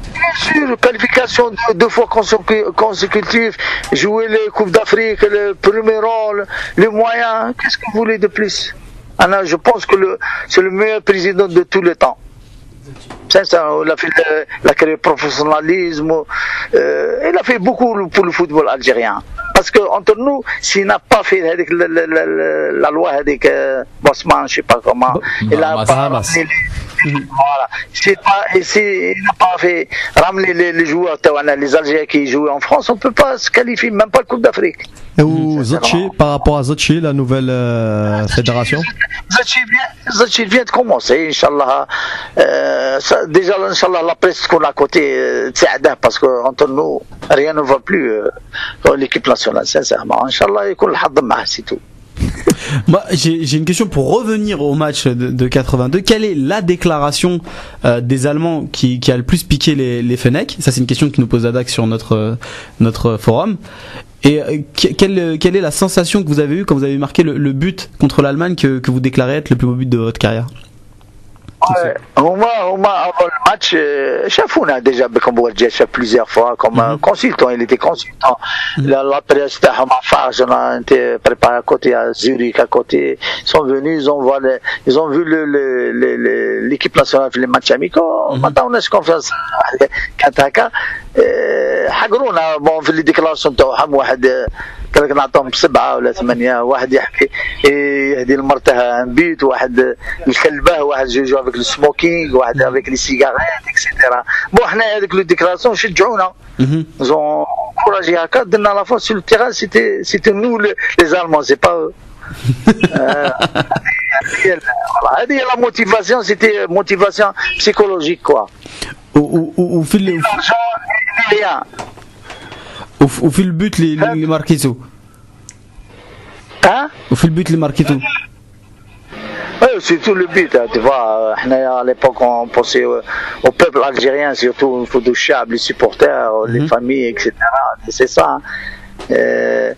bien sûr qualification deux, deux fois consécu- consécutive jouer les Coupes d'Afrique le premier rôle les moyens. Qu'est-ce que vous voulez de plus? Je pense que le, c'est le meilleur président de tous les temps. Sincèrement, il a fait le- la carrière professionnalisme, euh, il a fait beaucoup pour le football algérien. Parce que entre nous, s'il n'a pas fait avec le- le- le- le- la loi avec euh, Bosman, je sais pas comment, il a pas Mhm. Voilà. C'est pas, et n'a pas fait ramener les, les joueurs, les Algériens qui jouent en France, on ne peut pas se qualifier, même pas le Coupe d'Afrique. Et ou Zachi, par rapport à Zachi, la nouvelle euh, fédération? Zachi vient, vient, de commencer, Inch'Allah. Euh, déjà, Inch'Allah, la presse qu'on a à côté, euh, parce qu'entre nous, rien ne va plus euh, l'équipe nationale, sincèrement. Inch'Allah, il y a c'est tout. Moi, j'ai une question pour revenir au match de, de 82. Quelle est la déclaration euh, des Allemands qui, a le plus piqué les, les Ça, c'est une question qui nous pose Adak sur notre euh, notre forum. Et euh, que- quelle, est la sensation que vous avez eue quand vous avez marqué le, le but contre l'Allemagne que, que vous déclarez être le plus beau but de votre carrière? Ouais. هما هما avant le match euh, شافونا déjà بكم بوجه شاف plusieurs fois comme euh, consultant il était consultant la, la presse تاعهم à Farge on a été préparé à côté à Zurich à côté ils sont venus ils ont vu le, ils ont vu le- le- le- le- l'équipe nationale في les matchs amicaux ما عطاوناش confiance كانت هكا آه، حقرونا بون في اللي ديكلاراسيون تاعهم واحد قال لك نعطيهم سبعه ولا ثمانية واحد يحكي إيه، يهدي لمرته بيت واحد الكلبة واحد جوجو افيك السموكينغ واحد افيك لي سيجاريت اكسيتيرا بون حنا هذيك لو ديكلاراسيون شجعونا زون كوراجي هكا درنا لا فوا سور التيران سيتي سيتي نو لي زالمون سي با هذه هي لا موتيفاسيون سيتي موتيفاسيون بسيكولوجيك كوا Ou, ou, ou fil ou, rien ou, ou fil but les, les, les Marquito hein Ou fil but les Marquito Oui, c'est tout le but, hein, tu vois. euh, حنايا à l'époque, on pensait au, au peuple algérien, surtout au foot chab, les supporters, les familles, etc. C'est ça. hein. Euh,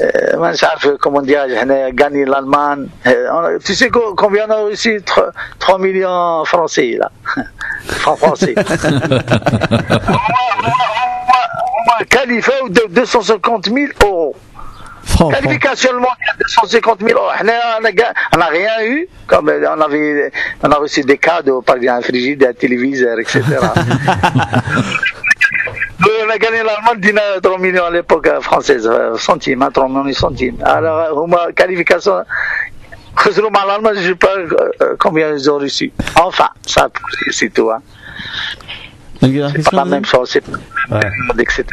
euh, ما نش عارف comment dire, حنا gagné l'Allemagne. Euh, on a- Tu sais co- combien on a réussi 3, 3 millions français, là. *laughs* Francs français. *laughs* un califat de 250 000 euros. Qualification mondiale de 250 000 euros. On n'a rien eu, comme on, avait, on a reçu des cadeaux, par exemple un frigidaire, un téléviseur, etc. on *laughs* *laughs* a gagné l'Allemagne 3 millions à l'époque euh, française, euh, centimes, hein, 3 millions centimes. Alors, euh, qualification, je ne sais pas combien ils ont reçu. Enfin, ça, c'est tout. Hein. C'est pas la même chose, c'est chose, etc.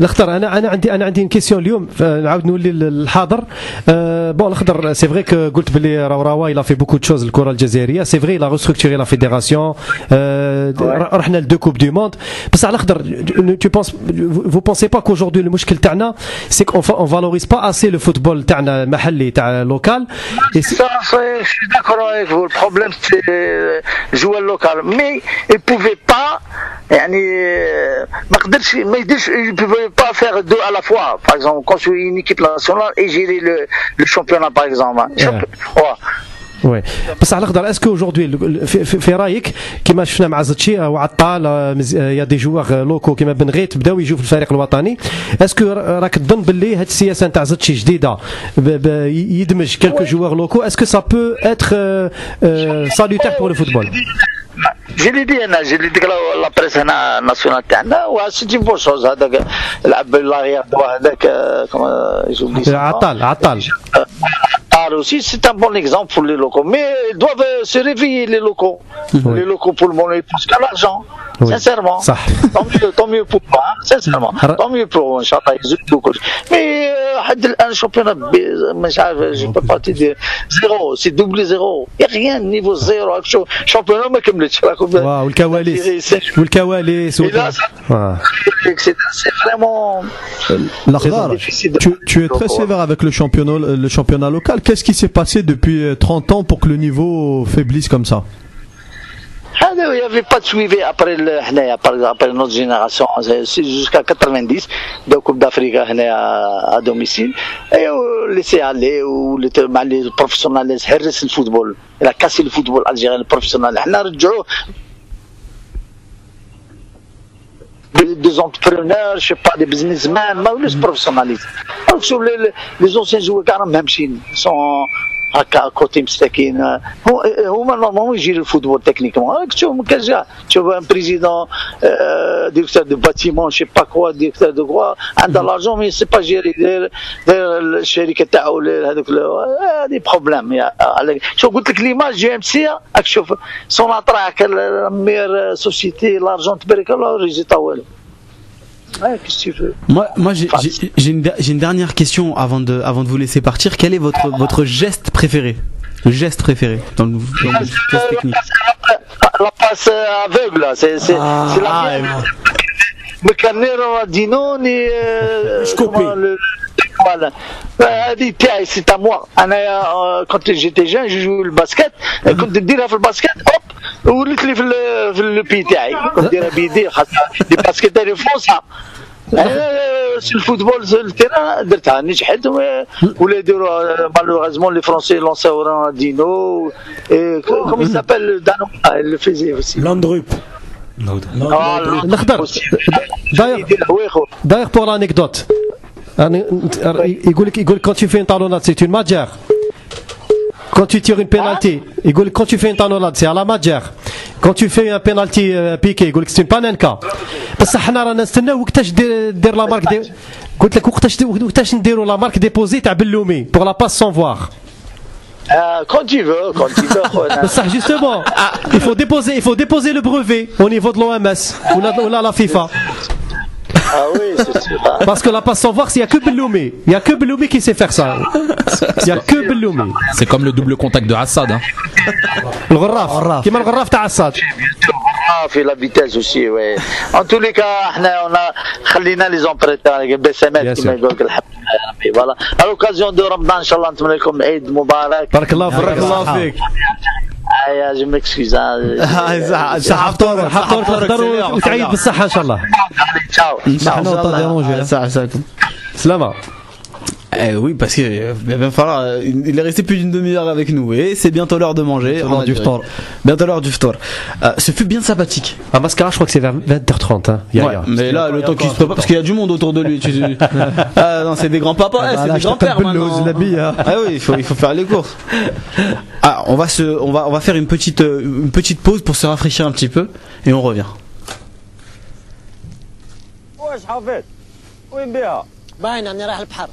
الاخضر أنا أنا عندي أنا عندي كيسيون اليوم نعاود نولي للحاضر. أه بون الاخضر سي فري قلت بلي راو راوا لا في بوكو تشوز الكرة الجزائرية. سي فري لا ريستركتوري لا فيديراسيون أه رحنا لدو كوب دو موند. بصح الاخضر تو بونس فو بونسي با كوجوردي المشكل تاعنا سي كون اون فالوريز با اسي لو فوتبول تاعنا المحلي تاع لوكال صح داكور ايك فو البروبليم سي جوال لوكال مي اي بوفي با euh, jouer local. Mais il ne pouvait pas. يعني euh, ما قدرش ما يقدرش il ne pouvait pas faire deux à la fois par exemple construire une équipe nationale et gérer le, le championnat par exemple Champ- Ouais. وي بس على الاخضر اسكو اجوردي في, في, في رايك كما شفنا مع زتشي وعطال آه، مز- آه، يا دي جوار لوكو كما بن غيت بداو يجوا في الفريق الوطني اسكو راك تظن باللي هاد السياسه نتاع زتشي جديده ب- ب- يدمج كيلكو جوار لوكو اسكو سا بو اتر سالوتير بور لو فوتبول Je l'ai dit, أنا je l'ai dit que la presse هنا nationale تاعنا وسيت une bonne chose هذاك لعب لاغيير هذاك كما جوبلي عطال عطال Ah, aussi, c'est un bon exemple pour les locaux. Mais ils doivent euh, se réveiller, les locaux. Oui. Les locaux pour le moment, ils poussent qu'à l'argent. Oui. Sincèrement. Ça. Tant, mieux, tant mieux pour moi, sincèrement. Tant mieux pour Inch'Allah, Mais euh, un championnat, je ne peux pas te dire zéro, c'est double zéro. Il n'y a rien, niveau zéro. Championnat, mais comme le Tchalakoum. Ou le Kawalis. Ou le Kawalis. C'est vraiment. Euh, L'Akhdar, tu, tu es très sévère avec le championnat, le championnat local. Qu'est-ce qui s'est passé depuis euh, 30 ans pour que le niveau faiblisse comme ça? Ah, il n'y avait pas de suivi après, le, après notre génération, jusqu'à 90, de Coupe d'Afrique à, domicile. Et euh, on laissait aller, ou les, les professionnels, le football. Il a cassé le football algérien, le professionnel. des, entrepreneurs, je sais pas, des businessmen, mais les les, anciens joueurs, quand même, ils sont, هكا كوتي مساكين هما نورمالمون يجيروا الفوتبول تكنيكمون راك تشوف جا تشوف ان بريزيدون ديريكتور دو باتيمون شي با كوا ديريكتور دو كوا. عنده لارجون مي سي با جيري داير داير الشركة تاعو هذوك هذه بروبليم. شو قلت لك ليماج جي إم سي راك تشوف سون اتراك مير سوسيتي لارجون تبارك الله ريزيتا والو Moi, moi j'ai une, dernière question avant de, avant de vous laisser partir. Quel est votre, votre geste préféré? Le geste préféré dans le, dans technique. La passe aveugle, ah, c'est la Voilà. هذه تاعي سي تا موا انا كنت جيتي جان جو جو الباسكت كنت نديرها في الباسكت هوب وليت لي في ال- في البي تاعي كنت نديرها بيدي خاصة لي باسكت تاعي فونسا في الفوتبول في التيران درتها نجحت و- ولا يديروا مالوغازمون لي فرونسي لونساو رونالدينو كوم يسابيل دانو اللي فيزي اوسي Landrup. آه، نخضر aussi. quand tu fais une talonnade c'est une magière quand tu tires une penalty يقول لك quand tu fais une talonnade c'est à la magière quand tu fais un penalty euh, piqué يقول لك c'est une panenka بصح حنا رانا نستناو وقتاش دير دير لا مارك دي قلت لك وقتاش وقتاش نديروا لا مارك ديبوزي تاع بلومي بور لا باس سون فوار آه، quand tu veux quand tu veux خويا. بصح *laughs* justement il faut déposer il faut déposer le brevet au niveau de l'OMS ou la, ou la, la FIFA *laughs* Ah oui, c'est sûr. Ah. Parce que la passe sans voir, il n'y a que Belloumi. Il n'y a que Belloumi qui sait faire ça. Il n'y a que Belloumi. C'est comme le double contact de Assad. Hein. الغراف كيما الغراف تاع عساد Ah, في لا فيتاز اوسي وي ان تو لي كا احنا انا خلينا لي زومبريتور بسمات Bien كما sûr. يقول لك الحمد لله ربي فوالا على لوكازيون دو رمضان ان شاء الله نتمنى لكم عيد مبارك بارك الله فيك بارك الله فيك يا جملك سكيزا صح فطورك فطورك الخضر وتعيد بالصحه ان شاء الله نحن نحن صح صح سلامه Eh oui, parce qu'il va falloir. euh, Il est resté plus d'une demi-heure avec nous et c'est bientôt l'heure de manger. Bientôt l'heure On a du dit- ftour. Bientôt l'heure du ftour. Euh, ce fut bien sympathique. À Mascara, je crois que c'est vers 20h30. Hein. Il y a- Ouais, il y a- mais là, le temps qu'il se prépare, parce qu'il y a du monde autour de lui. Tu, *laughs* tu- ah non, c'est des grands papas, eh, bah c'est là, des je grands pères t'appelle maintenant. Bellows, l'ami, hein. Ah oui, il faut, il faut faire les courses. Ah, on va se, on va, on va faire une petite, euh, une petite pause pour se rafraîchir un petit peu et on revient. واش حافظ وين بها باين اني رايح البحر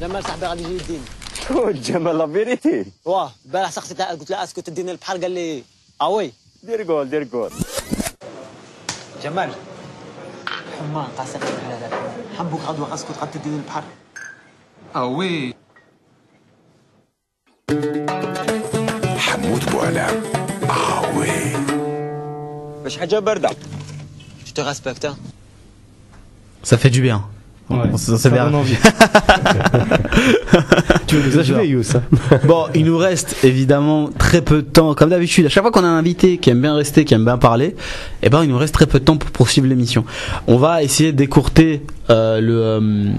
جمال صاحبي غادي يجي يديني. *laughs* شكون جمال لافيريتي واه البارح سقسيت قلت له اسكت تديني البحر قال لي أوي. دير جول دير جول جمال حمان هذا. حبوك غدوه أسكت غادي تديني البحر أوي. حمود بوعلام. آوي. باش حاجة باردة. Je te respecte. Hein. Ça fait du bien. Ouais, Ça, ça donne envie. *laughs* Tu veux nous achever, Bon, il nous reste évidemment très peu de temps. Comme d'habitude, à chaque fois qu'on a un invité qui aime bien rester, qui aime bien parler, eh ben, il nous reste très peu de temps pour poursuivre l'émission. On va essayer d'écourter euh, le, euh,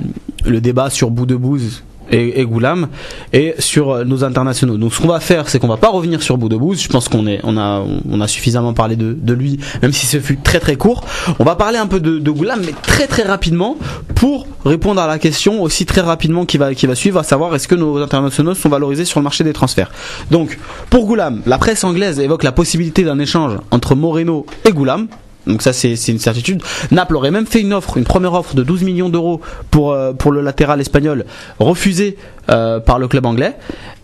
le débat sur Bout de Bouse et, et Goulam et sur euh, nos internationaux. Donc, ce qu'on va faire, c'est qu'on va pas revenir sur Bout de Bouse. Je pense qu'on est, on a, on a suffisamment parlé de, de lui, même si ce fut très très court. On va parler un peu de, de Goulam, mais très très rapidement pour répondre à la question aussi très rapidement qui va, qui va suivre, à savoir est-ce que nos internationaux sont valorisés sur le marché des transferts? Donc, pour Goulam, la presse anglaise évoque la possibilité d'un échange entre Moreno et Goulam. Donc ça c'est une certitude. Naples aurait même fait une offre, une première offre de 12 millions d'euros pour euh, pour le latéral espagnol, refusée euh, par le club anglais.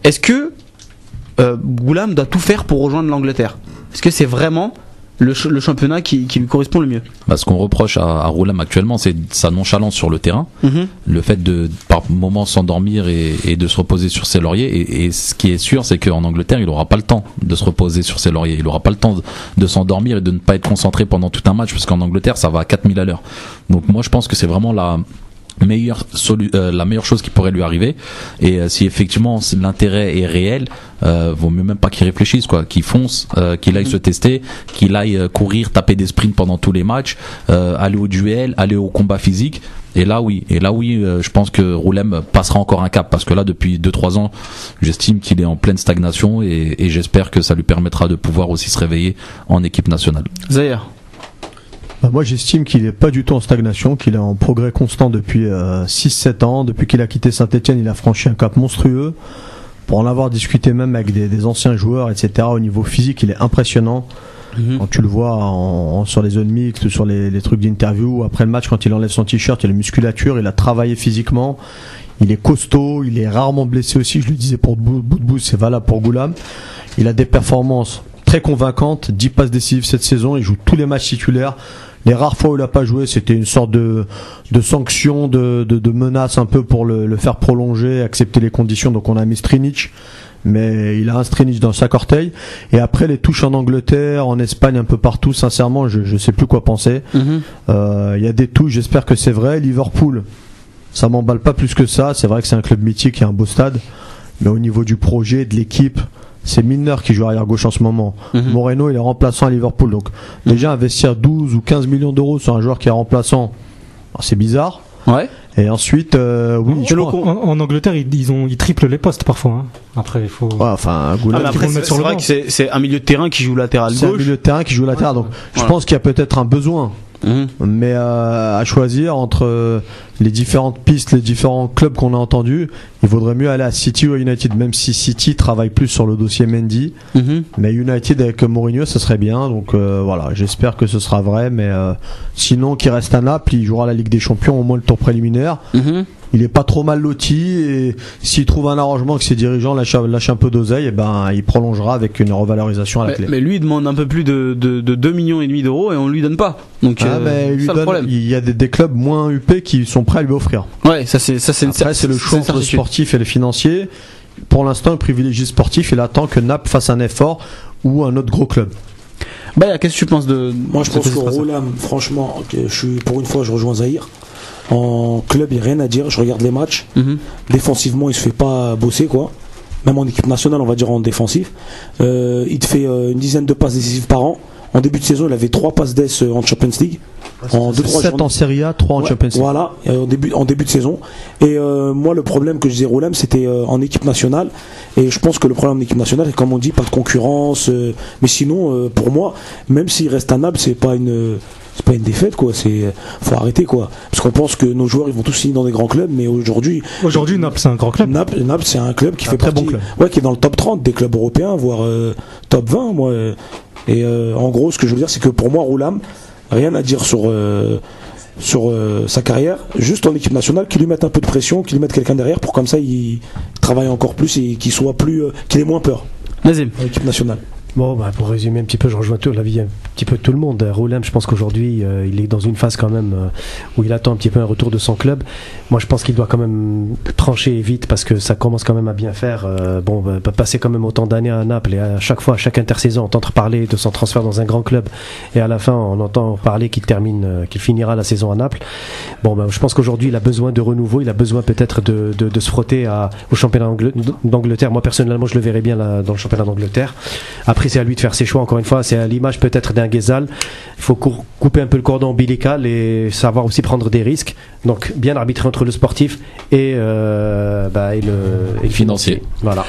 Est-ce que euh, Goulam doit tout faire pour rejoindre l'Angleterre? Est-ce que c'est vraiment le, ch- le championnat qui, qui lui correspond le mieux Bah, ce qu'on reproche à, à Roulam actuellement, c'est sa nonchalance sur le terrain, le fait de par moments s'endormir et, et de se reposer sur ses lauriers. Et, et ce qui est sûr, c'est qu'en Angleterre, il aura pas le temps de se reposer sur ses lauriers. Il aura pas le temps de, de s'endormir et de ne pas être concentré pendant tout un match, parce qu'en Angleterre, ça va à 4000 à l'heure. Donc moi, je pense que c'est vraiment la meilleure euh, la meilleure chose qui pourrait lui arriver. Et euh, si effectivement l'intérêt est réel euh, vaut mieux même pas qu'il réfléchisse quoi qu'il fonce euh, qu'il aille se tester qu'il aille euh, courir taper des sprints pendant tous les matchs euh, aller au duel aller au combat physique. Et là oui. Et là oui euh, je pense que Roulem passera encore un cap parce que là depuis 2-3 ans j'estime qu'il est en pleine stagnation et, et j'espère que ça lui permettra de pouvoir aussi se réveiller en équipe nationale. Zahir Bah, moi, j'estime qu'il n'est pas du tout en stagnation, qu'il est en progrès constant depuis euh, 6-7 ans. Depuis qu'il a quitté Saint-Etienne, il a franchi un cap monstrueux. Pour en avoir discuté même avec des, des anciens joueurs, etc., au niveau physique, il est impressionnant. Quand tu le vois en- en- sur les zones mixtes, sur les, les trucs d'interview, après le match, quand il enlève son t-shirt, il a la musculature, il a travaillé physiquement. Il est costaud, il est rarement blessé aussi. Je le disais pour bout bout de bout, c'est valable pour Goulam. Il a des performances très convaincantes, 10 passes décisives cette saison. Il joue tous les matchs titulaires. Les rares fois où il a pas joué, c'était une sorte de, de sanction, de, de, de menace un peu pour le, le faire prolonger, accepter les conditions. Donc on a mis Strinic, mais il a un Strinic dans sa corteil. Et après les touches en Angleterre, en Espagne, un peu partout, sincèrement, je, je sais plus quoi penser. Mhm. Euh, Il y a des touches, j'espère que c'est vrai. Liverpool, ça m'emballe pas plus que ça. C'est vrai que c'est un club mythique et un beau stade. Mais au niveau du projet, de l'équipe, c'est Milner qui joue arrière gauche en ce moment. Mhm. Moreno, il est remplaçant à Liverpool. Donc, déjà, investir 12 ou 15 millions d'euros sur un joueur qui est remplaçant, ah, c'est bizarre. Ouais. Et ensuite, euh, oui, je En, pense- en- en Angleterre, ils, ils ont, ils triplent les postes parfois. hein. Après, il faut. Ouais, enfin, Ah, Goulam, mais après, c'est c'est le vrai banc. que c'est c'est un milieu de terrain qui joue latéral c'est un milieu de terrain qui joue latéral. Donc, je Voilà. pense qu'il y a peut-être un besoin. Mhm. Mais euh, à choisir entre euh, les différentes pistes, les différents clubs qu'on a entendus, il vaudrait mieux aller à City ou à United, même si City travaille plus sur le dossier Mendy. Mhm. Mais United avec Mourinho, ça serait bien. Donc euh, voilà, j'espère que ce sera vrai. Mais euh, sinon, qu'il reste à Naples, il jouera la Ligue des Champions au moins le tour préliminaire. Mhm. Il est pas trop mal loti et s'il trouve un arrangement que ses dirigeants lâchent, lâchent un peu d'oseille, et ben il prolongera avec une revalorisation à la Mais, clé. mais lui il demande un peu plus de, de, de 2 millions et demi d'euros et on lui donne pas. Donc Ah, euh, mais il lui ça le donne- problème. il y a des, des clubs moins huppés qui sont prêts à lui offrir. Ouais, ça c'est ça c'est Après, c'est le choix entre le sportif et le financier. Pour l'instant, il privilégie le sportif. Il attend que Naples fasse un effort ou un autre gros club. Bah, qu'est-ce que tu penses de Moi, je pense que Roulam, franchement, je suis pour une fois, je rejoins Zahir. En club, il n'y a rien à dire. Je regarde les matchs. Mhm. Défensivement, il se fait pas bosser, quoi. Même en équipe nationale, on va dire en défensif. Euh, il te fait euh, une dizaine de passes décisives par an. En début de saison, il avait trois passes d'ess en Champions League. En deux, trois 7 journées. en Serie A, 3 en Ouais, Champions League. Voilà, euh, en début, en début de saison. Et euh, moi, le problème que je disais Roulam, c'était euh, en équipe nationale. Et je pense que le problème en équipe nationale, c'est comme on dit, pas de concurrence. euh, mais sinon, euh, pour moi, même s'il reste à Naples, c'est pas une. C'est pas une défaite quoi, c'est faut arrêter quoi. Parce qu'on pense que nos joueurs ils vont tous signer dans des grands clubs, mais aujourd'hui Aujourd'hui, Naples, c'est un grand club. Naples, Naples, c'est un club qui Un fait très partie, bon club. ouais, qui est dans le top 30 des clubs européens, voire euh, top 20 moi. euh. Et euh, en gros, ce que je veux dire, c'est que pour moi, Roulam, rien à dire sur euh, sur euh, sa carrière, juste en équipe nationale, qu'il lui mette un peu de pression, qu'il lui mette quelqu'un derrière pour comme ça il travaille encore plus et qu'il soit plus, euh, qu'il ait moins peur Nazim. en équipe nationale. Bon, bah, pour résumer un petit peu, je rejoins tout l'avis un petit peu tout le monde. Roulem, je pense qu'aujourd'hui, euh, il est dans une phase quand même euh, où il attend un petit peu un retour de son club. Moi, je pense qu'il doit quand même trancher vite parce que ça commence quand même à bien faire. Euh, bon, bah, bah, passer quand même autant d'années à Naples et à chaque fois, à chaque intersaison, entendre parler de son transfert dans un grand club et à la fin, on entend parler qu'il termine, euh, qu'il finira la saison à Naples. Bon, bah, je pense qu'aujourd'hui, il a besoin de renouveau. Il a besoin peut-être de, se frotter au championnat d'Angle- d'Angleterre. Moi, personnellement, je le verrais bien dans le championnat d'Angleterre. Après, c'est à lui de faire ses choix. Encore une fois, c'est à l'image peut-être d'un Ghezal. Il faut cou- couper un peu le cordon ombilical et savoir aussi prendre des risques. Donc, bien arbitrer entre le sportif et, euh, bah, et le, et le Financier. Voilà.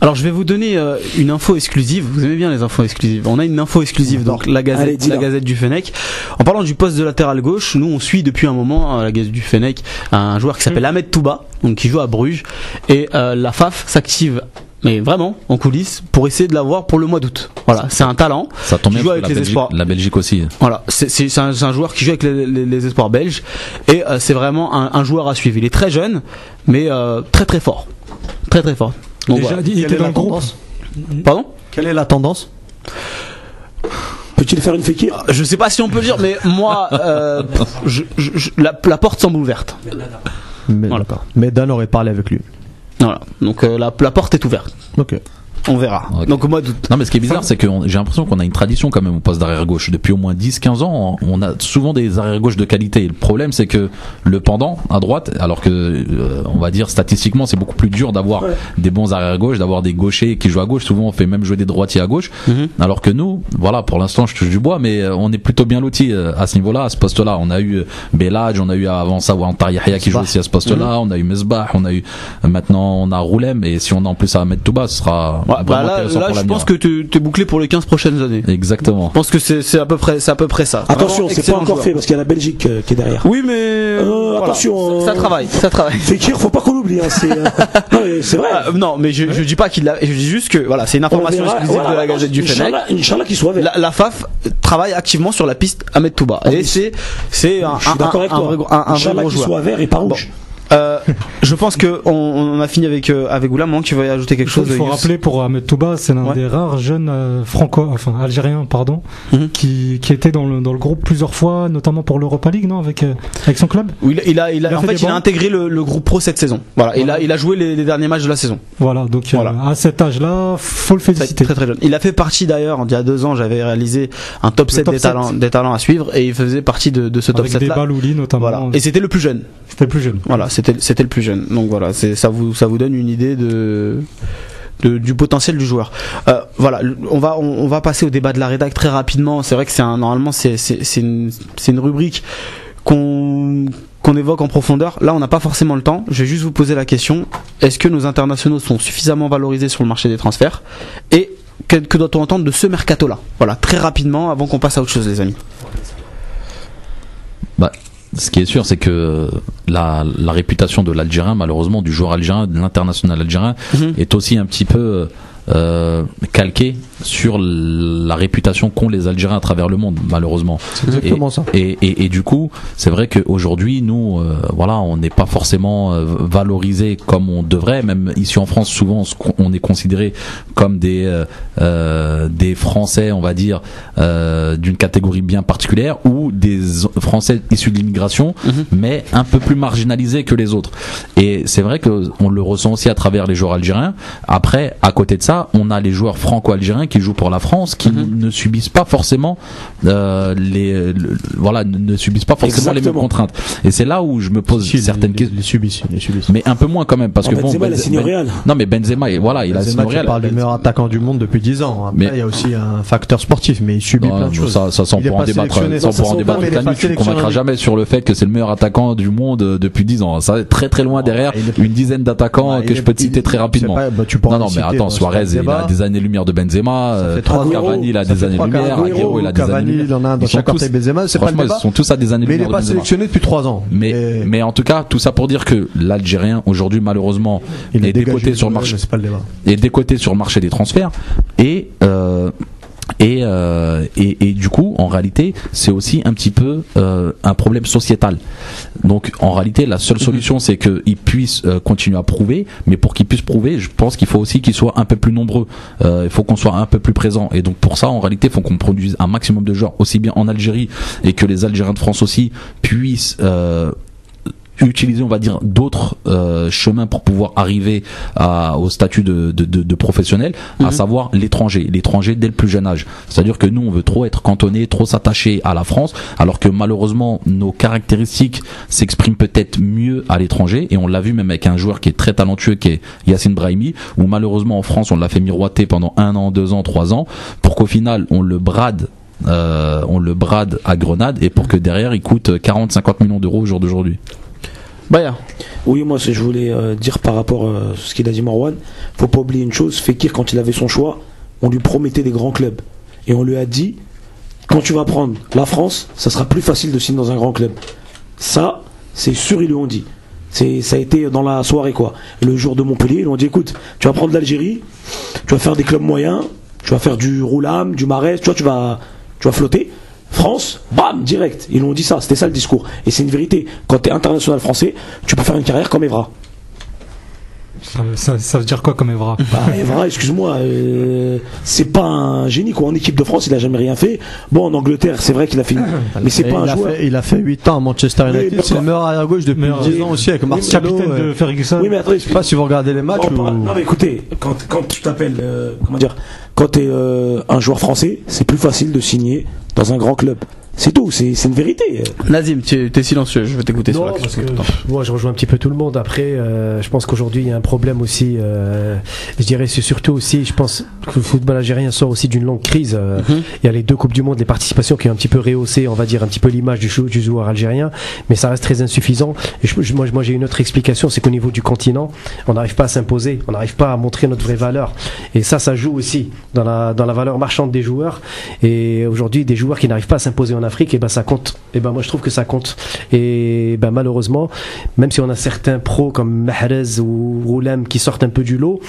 Alors je vais vous donner euh, une info exclusive. Vous aimez bien les infos exclusives. On a une info exclusive, donc la Gazette, Allez, dis-la. la Gazette du Fennec. En parlant du poste de latéral gauche, nous on suit depuis un moment à la Gazette du Fennec un joueur qui s'appelle Ahmed Touba, donc qui joue à Bruges, et euh, la FAF s'active. Mais vraiment, en coulisses, pour essayer de l'avoir pour le mois d'août. Voilà, c'est un talent. Ça tombe Qui bien joue avec les la Belgique, espoirs. la Belgique aussi. Voilà, c'est c'est- c'est un, c'est un joueur qui joue avec les, les- les espoirs belges et euh, c'est vraiment un, un joueur à suivre. Il est très jeune, mais euh, très très fort, très très fort. Donc, Déjà, voilà. il était dans la le groupe. tendance Pardon? Quelle est la tendance? Peut-il faire une fékir Je sais pas si on peut le dire, mais moi, euh, *laughs* je- je- je- la, la porte semble ouverte. Mais, Voilà. d'accord. Mais Dan aurait parlé avec lui. Voilà, donc euh, la, porte est ouverte. On verra. Donc au mois d'août. Non mais ce qui est bizarre c'est que j'ai l'impression qu'on a une tradition quand même au poste d'arrière gauche. Depuis au moins 10-15 ans on a souvent des arrière gauche de qualité. Le problème c'est que le pendant à droite alors que euh, on va dire statistiquement c'est beaucoup plus dur d'avoir des bons arrière gauche d'avoir des gauchers qui jouent à gauche. Souvent on fait même jouer des droitiers à gauche. Mhm. alors que nous voilà pour l'instant je touche du bois mais euh, on est plutôt bien lotis euh, à ce niveau-là à ce poste-là. On a eu euh, Belage on a eu avant ça Wantar Yahya qui joue aussi à ce poste-là. On a eu Mesbah on a eu maintenant on a Roulem. Et si on a en plus à tout bas ce sera bah là, là, je pense que tu es bouclé pour les 15 prochaines années. Exactement. Je pense que c'est c'est à peu près, c'est à peu près ça. Attention, c'est pas encore joueur. fait parce qu'il y a la Belgique euh, qui est derrière. Oui, mais Euh, voilà. attention, ça, ça euh, travaille, ça travaille. Fekir, faut pas qu'on l'oublie. Hein, c'est euh, *laughs* non, mais c'est vrai. Ah, non, mais je, je dis pas qu'il l'a. Je dis juste que voilà, c'est une On information verra. exclusive Voilà, de la Gazette du Fennec. Inch'Allah, Inch'Allah qu'il soit avec. La, la FAF travaille activement sur la piste Ahmed Touba. Et c'est c'est un, un, d'accord avec un, toi. vrai, gros- un, vrai joueur. soit vert et pas rouge. Euh, je pense que on, on a fini avec euh, avec Oula. Moi, tu veux ajouter quelque chose Il faut rappeler pour Ahmed Touba, c'est l'un Ouais. des rares jeunes euh, franco, enfin algériens, pardon, Mhm. qui, qui était dans le, dans le groupe plusieurs fois, notamment pour l'Europa League, non, avec, euh, avec son club. Oui, il a, il a, il en fait fait, des il a intégré le, le groupe pro cette saison. Voilà, il a, il a joué les, les derniers matchs de la saison. Voilà, donc Voilà. à cet âge-là, faut le féliciter. très très jeune. Il a fait partie d'ailleurs, il y a deux ans, j'avais réalisé un top Le 7 top des 7. talents, des talents à suivre et il faisait partie de, de ce top avec 7 des là. Balouli notamment. Voilà. Et c'était le plus jeune. C'était le plus jeune. Voilà, c'était le plus jeune. Donc voilà, ça vous ça vous donne une idée de, du potentiel du joueur. Euh, voilà, on va on, va passer au débat de la rédac très rapidement. C'est vrai que c'est normalement c'est c'est une une rubrique qu'on qu'on évoque en profondeur. Là, on n'a pas forcément le temps. Je vais juste vous poser la question est-ce que nos internationaux sont suffisamment valorisés sur le marché des transferts? Et que, que doit-on entendre de ce mercato-là? Voilà, très rapidement, avant qu'on passe à autre chose, les amis. Bah, ce qui est sûr, c'est que la, la réputation de l'Algérien, malheureusement, du joueur algérien, de l'international algérien, Mhm. est aussi un petit peu euh, calquée sur la réputation qu'ont les Algériens à travers le monde, malheureusement. C'est exactement et, ça. Et, et, et du coup, c'est vrai qu'aujourd'hui, nous, euh, voilà, on n'est pas forcément euh, valorisé comme on devrait. Même ici en France, souvent, on est considéré comme des euh, euh, des Français, on va dire, euh, d'une catégorie bien particulière ou des Français issus de l'immigration, mais un peu plus marginalisés que les autres. Et c'est vrai que on le ressent aussi à travers les joueurs algériens. Après, à côté de ça, on a les joueurs franco-algériens qui jouent pour la France, qui ne subissent pas forcément euh, les, le- voilà, ne- subissent pas forcément les mêmes contraintes. Et c'est là où je me pose Si, certaines questions. les subissent, les subissent. Mais un peu moins quand même, parce que bon, Benzema, il a Benze- signé au Ben- Real. non mais Benzema, voilà, il a Benzema, tu Real. parles du meilleur attaquant du monde depuis 10 ans. Après, Mais- il y a aussi un facteur sportif, mais il subit Non, plein de choses. ça, ça, est pourra en débattre. Ça, s'en débattre. Tu ne convaincras jamais sur le fait que c'est le meilleur attaquant du monde euh, depuis 10 ans. Ça est très très loin derrière une dizaine d'attaquants que je peux te citer très rapidement. bah, non, non, mais attends, Suarez, il a des années-lumière de Benzema. Euh, fait trois Cavani, il a des trois années-lumière. Agüero, il a des Cavani, années-lumière. il en a un dans chaque tous- orteil Benzema, c'est pas le débat. ils sont tous à des Mais il années-lumière n'est pas sélectionné depuis 3 ans. Mais, mais en tout cas, tout ça pour dire que l'Algérien aujourd'hui malheureusement il est décoté sur le marché est décoté sur le marché des transferts et euh, et, euh, et et du coup en réalité c'est aussi un petit peu euh, un problème sociétal. Donc en réalité la seule solution c'est qu'ils puissent euh, continuer à prouver. Mais pour qu'ils puissent prouver je pense qu'il faut aussi qu'ils soient un peu plus nombreux. Euh, il faut qu'on soit un peu plus présent. Et donc pour ça en réalité il faut qu'on produise un maximum de joueurs aussi bien en Algérie et que les Algériens de France aussi puissent euh, utiliser on va dire d'autres euh, chemins pour pouvoir arriver à, au statut de, de, de, de professionnel à savoir l'étranger l'étranger dès le plus jeune âge. C'est à dire que nous on veut trop être cantonné trop s'attacher à la France alors que malheureusement nos caractéristiques s'expriment peut-être mieux à l'étranger. Et on l'a vu même avec un joueur qui est très talentueux qui est Yacine Brahimi où malheureusement en France on l'a fait miroiter pendant un an deux ans trois ans pour qu'au final on le brade euh, on le brade à Grenade et pour que derrière il coûte 40-50 millions d'euros au jour d'aujourd'hui Baya. Oui, moi, je voulais euh, dire par rapport euh, à ce qu'il a dit Marwan, faut pas oublier une chose, Fekir, quand il avait son choix, on lui promettait des grands clubs. Et on lui a dit, quand tu vas prendre la France, ça sera plus facile de signer dans un grand club. Ça, c'est sûr, ils lui ont dit. Ça a été dans la soirée, quoi. Le jour de Montpellier, ils lui ont dit, écoute, tu vas prendre l'Algérie, tu vas faire des clubs moyens, tu vas faire du Roulam, du Marais, tu vois, tu vas, tu vas flotter. France, bam, direct. Ils l'ont dit ça, c'était ça le discours. Et c'est une vérité. Quand tu es international français, tu peux faire une carrière comme Evra. Ça, ça- ça veut dire quoi comme Evra Bah, Evra, excuse-moi, euh, c'est pas un génie quoi. En équipe de France, il a jamais rien fait. Bon, en Angleterre, c'est vrai qu'il a fait, mais c'est pas il, un a joueur. fait, il a fait 8 ans à Manchester United. c'est le meilleur arrière gauche depuis Meilleur- 10 ans aussi avec Marcelo. Capitaine euh, de Ferguson. Oui, mais attendez, Je sais pas si vous regardez les matchs. Bon, ou- par- Non, mais écoutez, quand, quand tu t'appelles, euh, comment dire, quand tu es un joueur français, c'est plus facile de signer dans un grand club. C'est tout, c'est une vérité. Nazim, tu es silencieux, je vais t'écouter sur Non, la parce question. moi je rejoins un petit peu tout le monde. Après, euh, je pense qu'aujourd'hui il y a un problème aussi. euh, je dirais c'est surtout aussi, je pense que le football algérien sort aussi d'une longue crise. euh, Mhm. Il y a les deux coupes du monde, les participations qui ont un petit peu rehaussé, on va dire un petit peu l'image du, jou- du joueur algérien, mais ça reste très insuffisant. Et je- je- moi, moi j'ai une autre explication, c'est qu'au niveau du continent, on n'arrive pas à s'imposer, on n'arrive pas à montrer notre vraie valeur. Et ça, ça joue aussi dans la dans la valeur marchande des joueurs. Et aujourd'hui, des joueurs qui n'arrivent pas à s'imposer en Afrique, et ben ça compte. Et ben moi je trouve que ça compte. Et ben malheureusement, même si on a certains pros comme Mahrez ou Roulem qui sortent un peu du lot,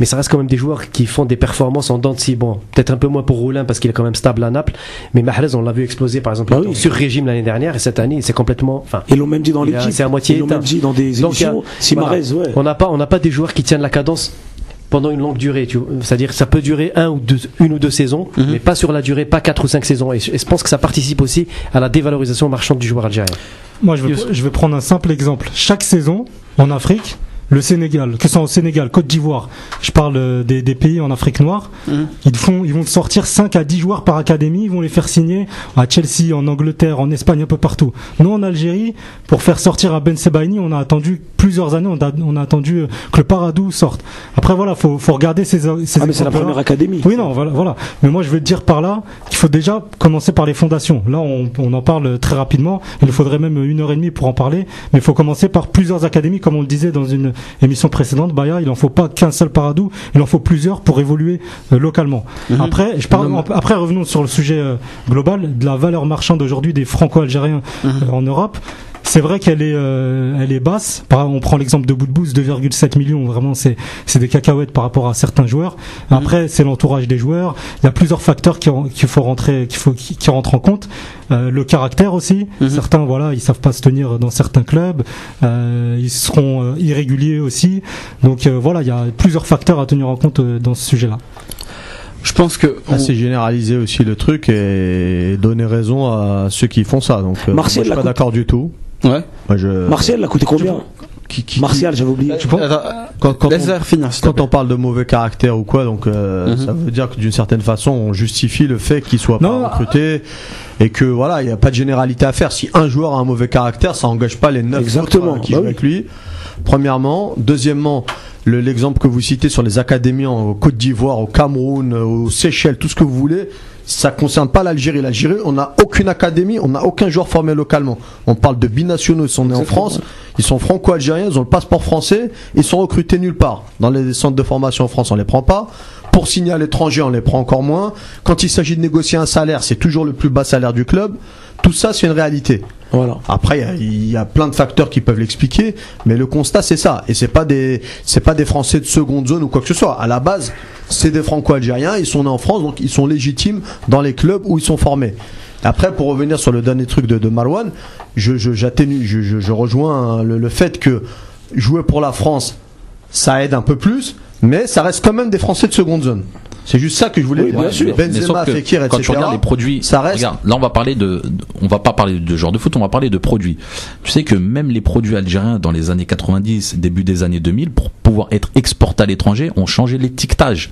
mais ça reste quand même des joueurs qui font des performances en dents de scie. Bon, peut-être un peu moins pour Roulem parce qu'il est quand même stable à Naples, mais Mahrez on l'a vu exploser par exemple Bah oui. sur régime l'année dernière et cette année c'est complètement. Enfin, Ils l'ont même dit dans a- l'équipe. c'est à moitié Ils l'ont même dit dans des Donc, a- émissions. Si voilà. Mahrez, ouais. On n'a pas, on n'a pas des joueurs qui tiennent la cadence pendant une longue durée. C'est-à-dire, ça peut durer un ou deux, une ou deux saisons, Mhm. mais pas sur la durée, pas quatre ou cinq saisons. Et je, et je pense que ça participe aussi à la dévalorisation marchande du joueur algérien. Moi, je vais, je vais prendre un simple exemple. Chaque saison, en Afrique, le Sénégal, que ce soit au Sénégal, Côte d'Ivoire, je parle euh, des, des pays en Afrique noire, ils, font, ils vont sortir 5 à 10 joueurs par académie, ils vont les faire signer à Chelsea, en Angleterre, en Espagne, un peu partout. Nous, en Algérie, pour faire sortir à Ben Sebaini, on a attendu plusieurs années, on a, on a attendu euh, que le Paradou sorte. Après, voilà, faut, faut regarder ces, ces Ah, mais c'est la première académie. Oui, non, voilà, voilà. Mais moi, je veux dire par là qu'il faut déjà commencer par les fondations. Là, on, on en parle très rapidement. Il nous faudrait même une heure et demie pour en parler. Mais il faut commencer par plusieurs académies, comme on le disait dans une émission précédente. Baya, il en faut pas qu'un seul paradou, il en faut plusieurs pour évoluer euh, localement. Après, je parle, après, revenons sur le sujet euh, global de la valeur marchande aujourd'hui des franco-algériens euh, en Europe. C'est vrai qu'elle est, euh, elle est basse. Par exemple, on prend l'exemple de Boudbouz, 2,7 millions. Vraiment, c'est, c'est des cacahuètes par rapport à certains joueurs. Après, c'est l'entourage des joueurs. Il y a plusieurs facteurs qui, qu'il faut rentrer, qu'il faut, qui, qui rentrent en compte. Euh, le caractère aussi. Certains, voilà, ils savent pas se tenir dans certains clubs. Euh, ils seront euh, irréguliers aussi. Donc euh, voilà, il y a plusieurs facteurs à tenir en compte euh, dans ce sujet-là. Je pense que. Assez généraliser aussi le truc et donner raison à ceux qui font ça. Donc, euh, Martial moi, je suis pas d'accord du tout. Ouais. Moi, je... Martial l'a coûté combien qui, qui- Martial, j'avais oublié. Tu penses- Attends, quand, on, quand parle de mauvais caractère ou quoi, donc euh, Mhm. ça veut dire que d'une certaine façon, on justifie le fait qu'il soit Non, pas recruté et que voilà, il n'y a pas de généralité à faire. Si un joueur a un mauvais caractère, ça engage pas les neuf Exactement, autres euh, qui bah jouent oui. avec lui. Premièrement, deuxièmement, le- l'exemple que vous citez sur les académies en Côte d'Ivoire, au Cameroun, euh, aux Seychelles, tout ce que vous voulez. Ça concerne pas l'Algérie. L'Algérie, on n'a aucune académie, on n'a aucun joueur formé localement. On parle de binationaux, ils sont nés en France, ils sont franco-algériens, ils ont le passeport français, ils sont recrutés nulle part. Dans les centres de formation en France, on les prend pas. Pour signer à l'étranger, on les prend encore moins. Quand il s'agit de négocier un salaire, c'est toujours le plus bas salaire du club. Tout ça, c'est une réalité. Voilà. Après, il y y, a plein de facteurs qui peuvent l'expliquer, mais le constat c'est ça. Et c'est pas des, c'est pas des Français de seconde zone ou quoi que ce soit. À la base, c'est des Franco-Algériens. Ils sont nés en France, donc ils sont légitimes dans les clubs où ils sont formés. Après, pour revenir sur le dernier truc de, de Marouane, je, je, je, rejoins hein, le fait que jouer pour la France, ça aide un peu plus, mais ça reste quand même des Français de seconde zone. C'est juste ça que je voulais Oui, dire. bien sûr. Benzema, que Fekir, quand etc. tu regardes les produits, ça reste- regarde, là on va parler de, on va pas parler de genre de foot, on va parler de produits. Tu sais que même les produits algériens dans les années 90, début des années 2000, pour pouvoir être exportés à l'étranger, ont changé l'étiquetage.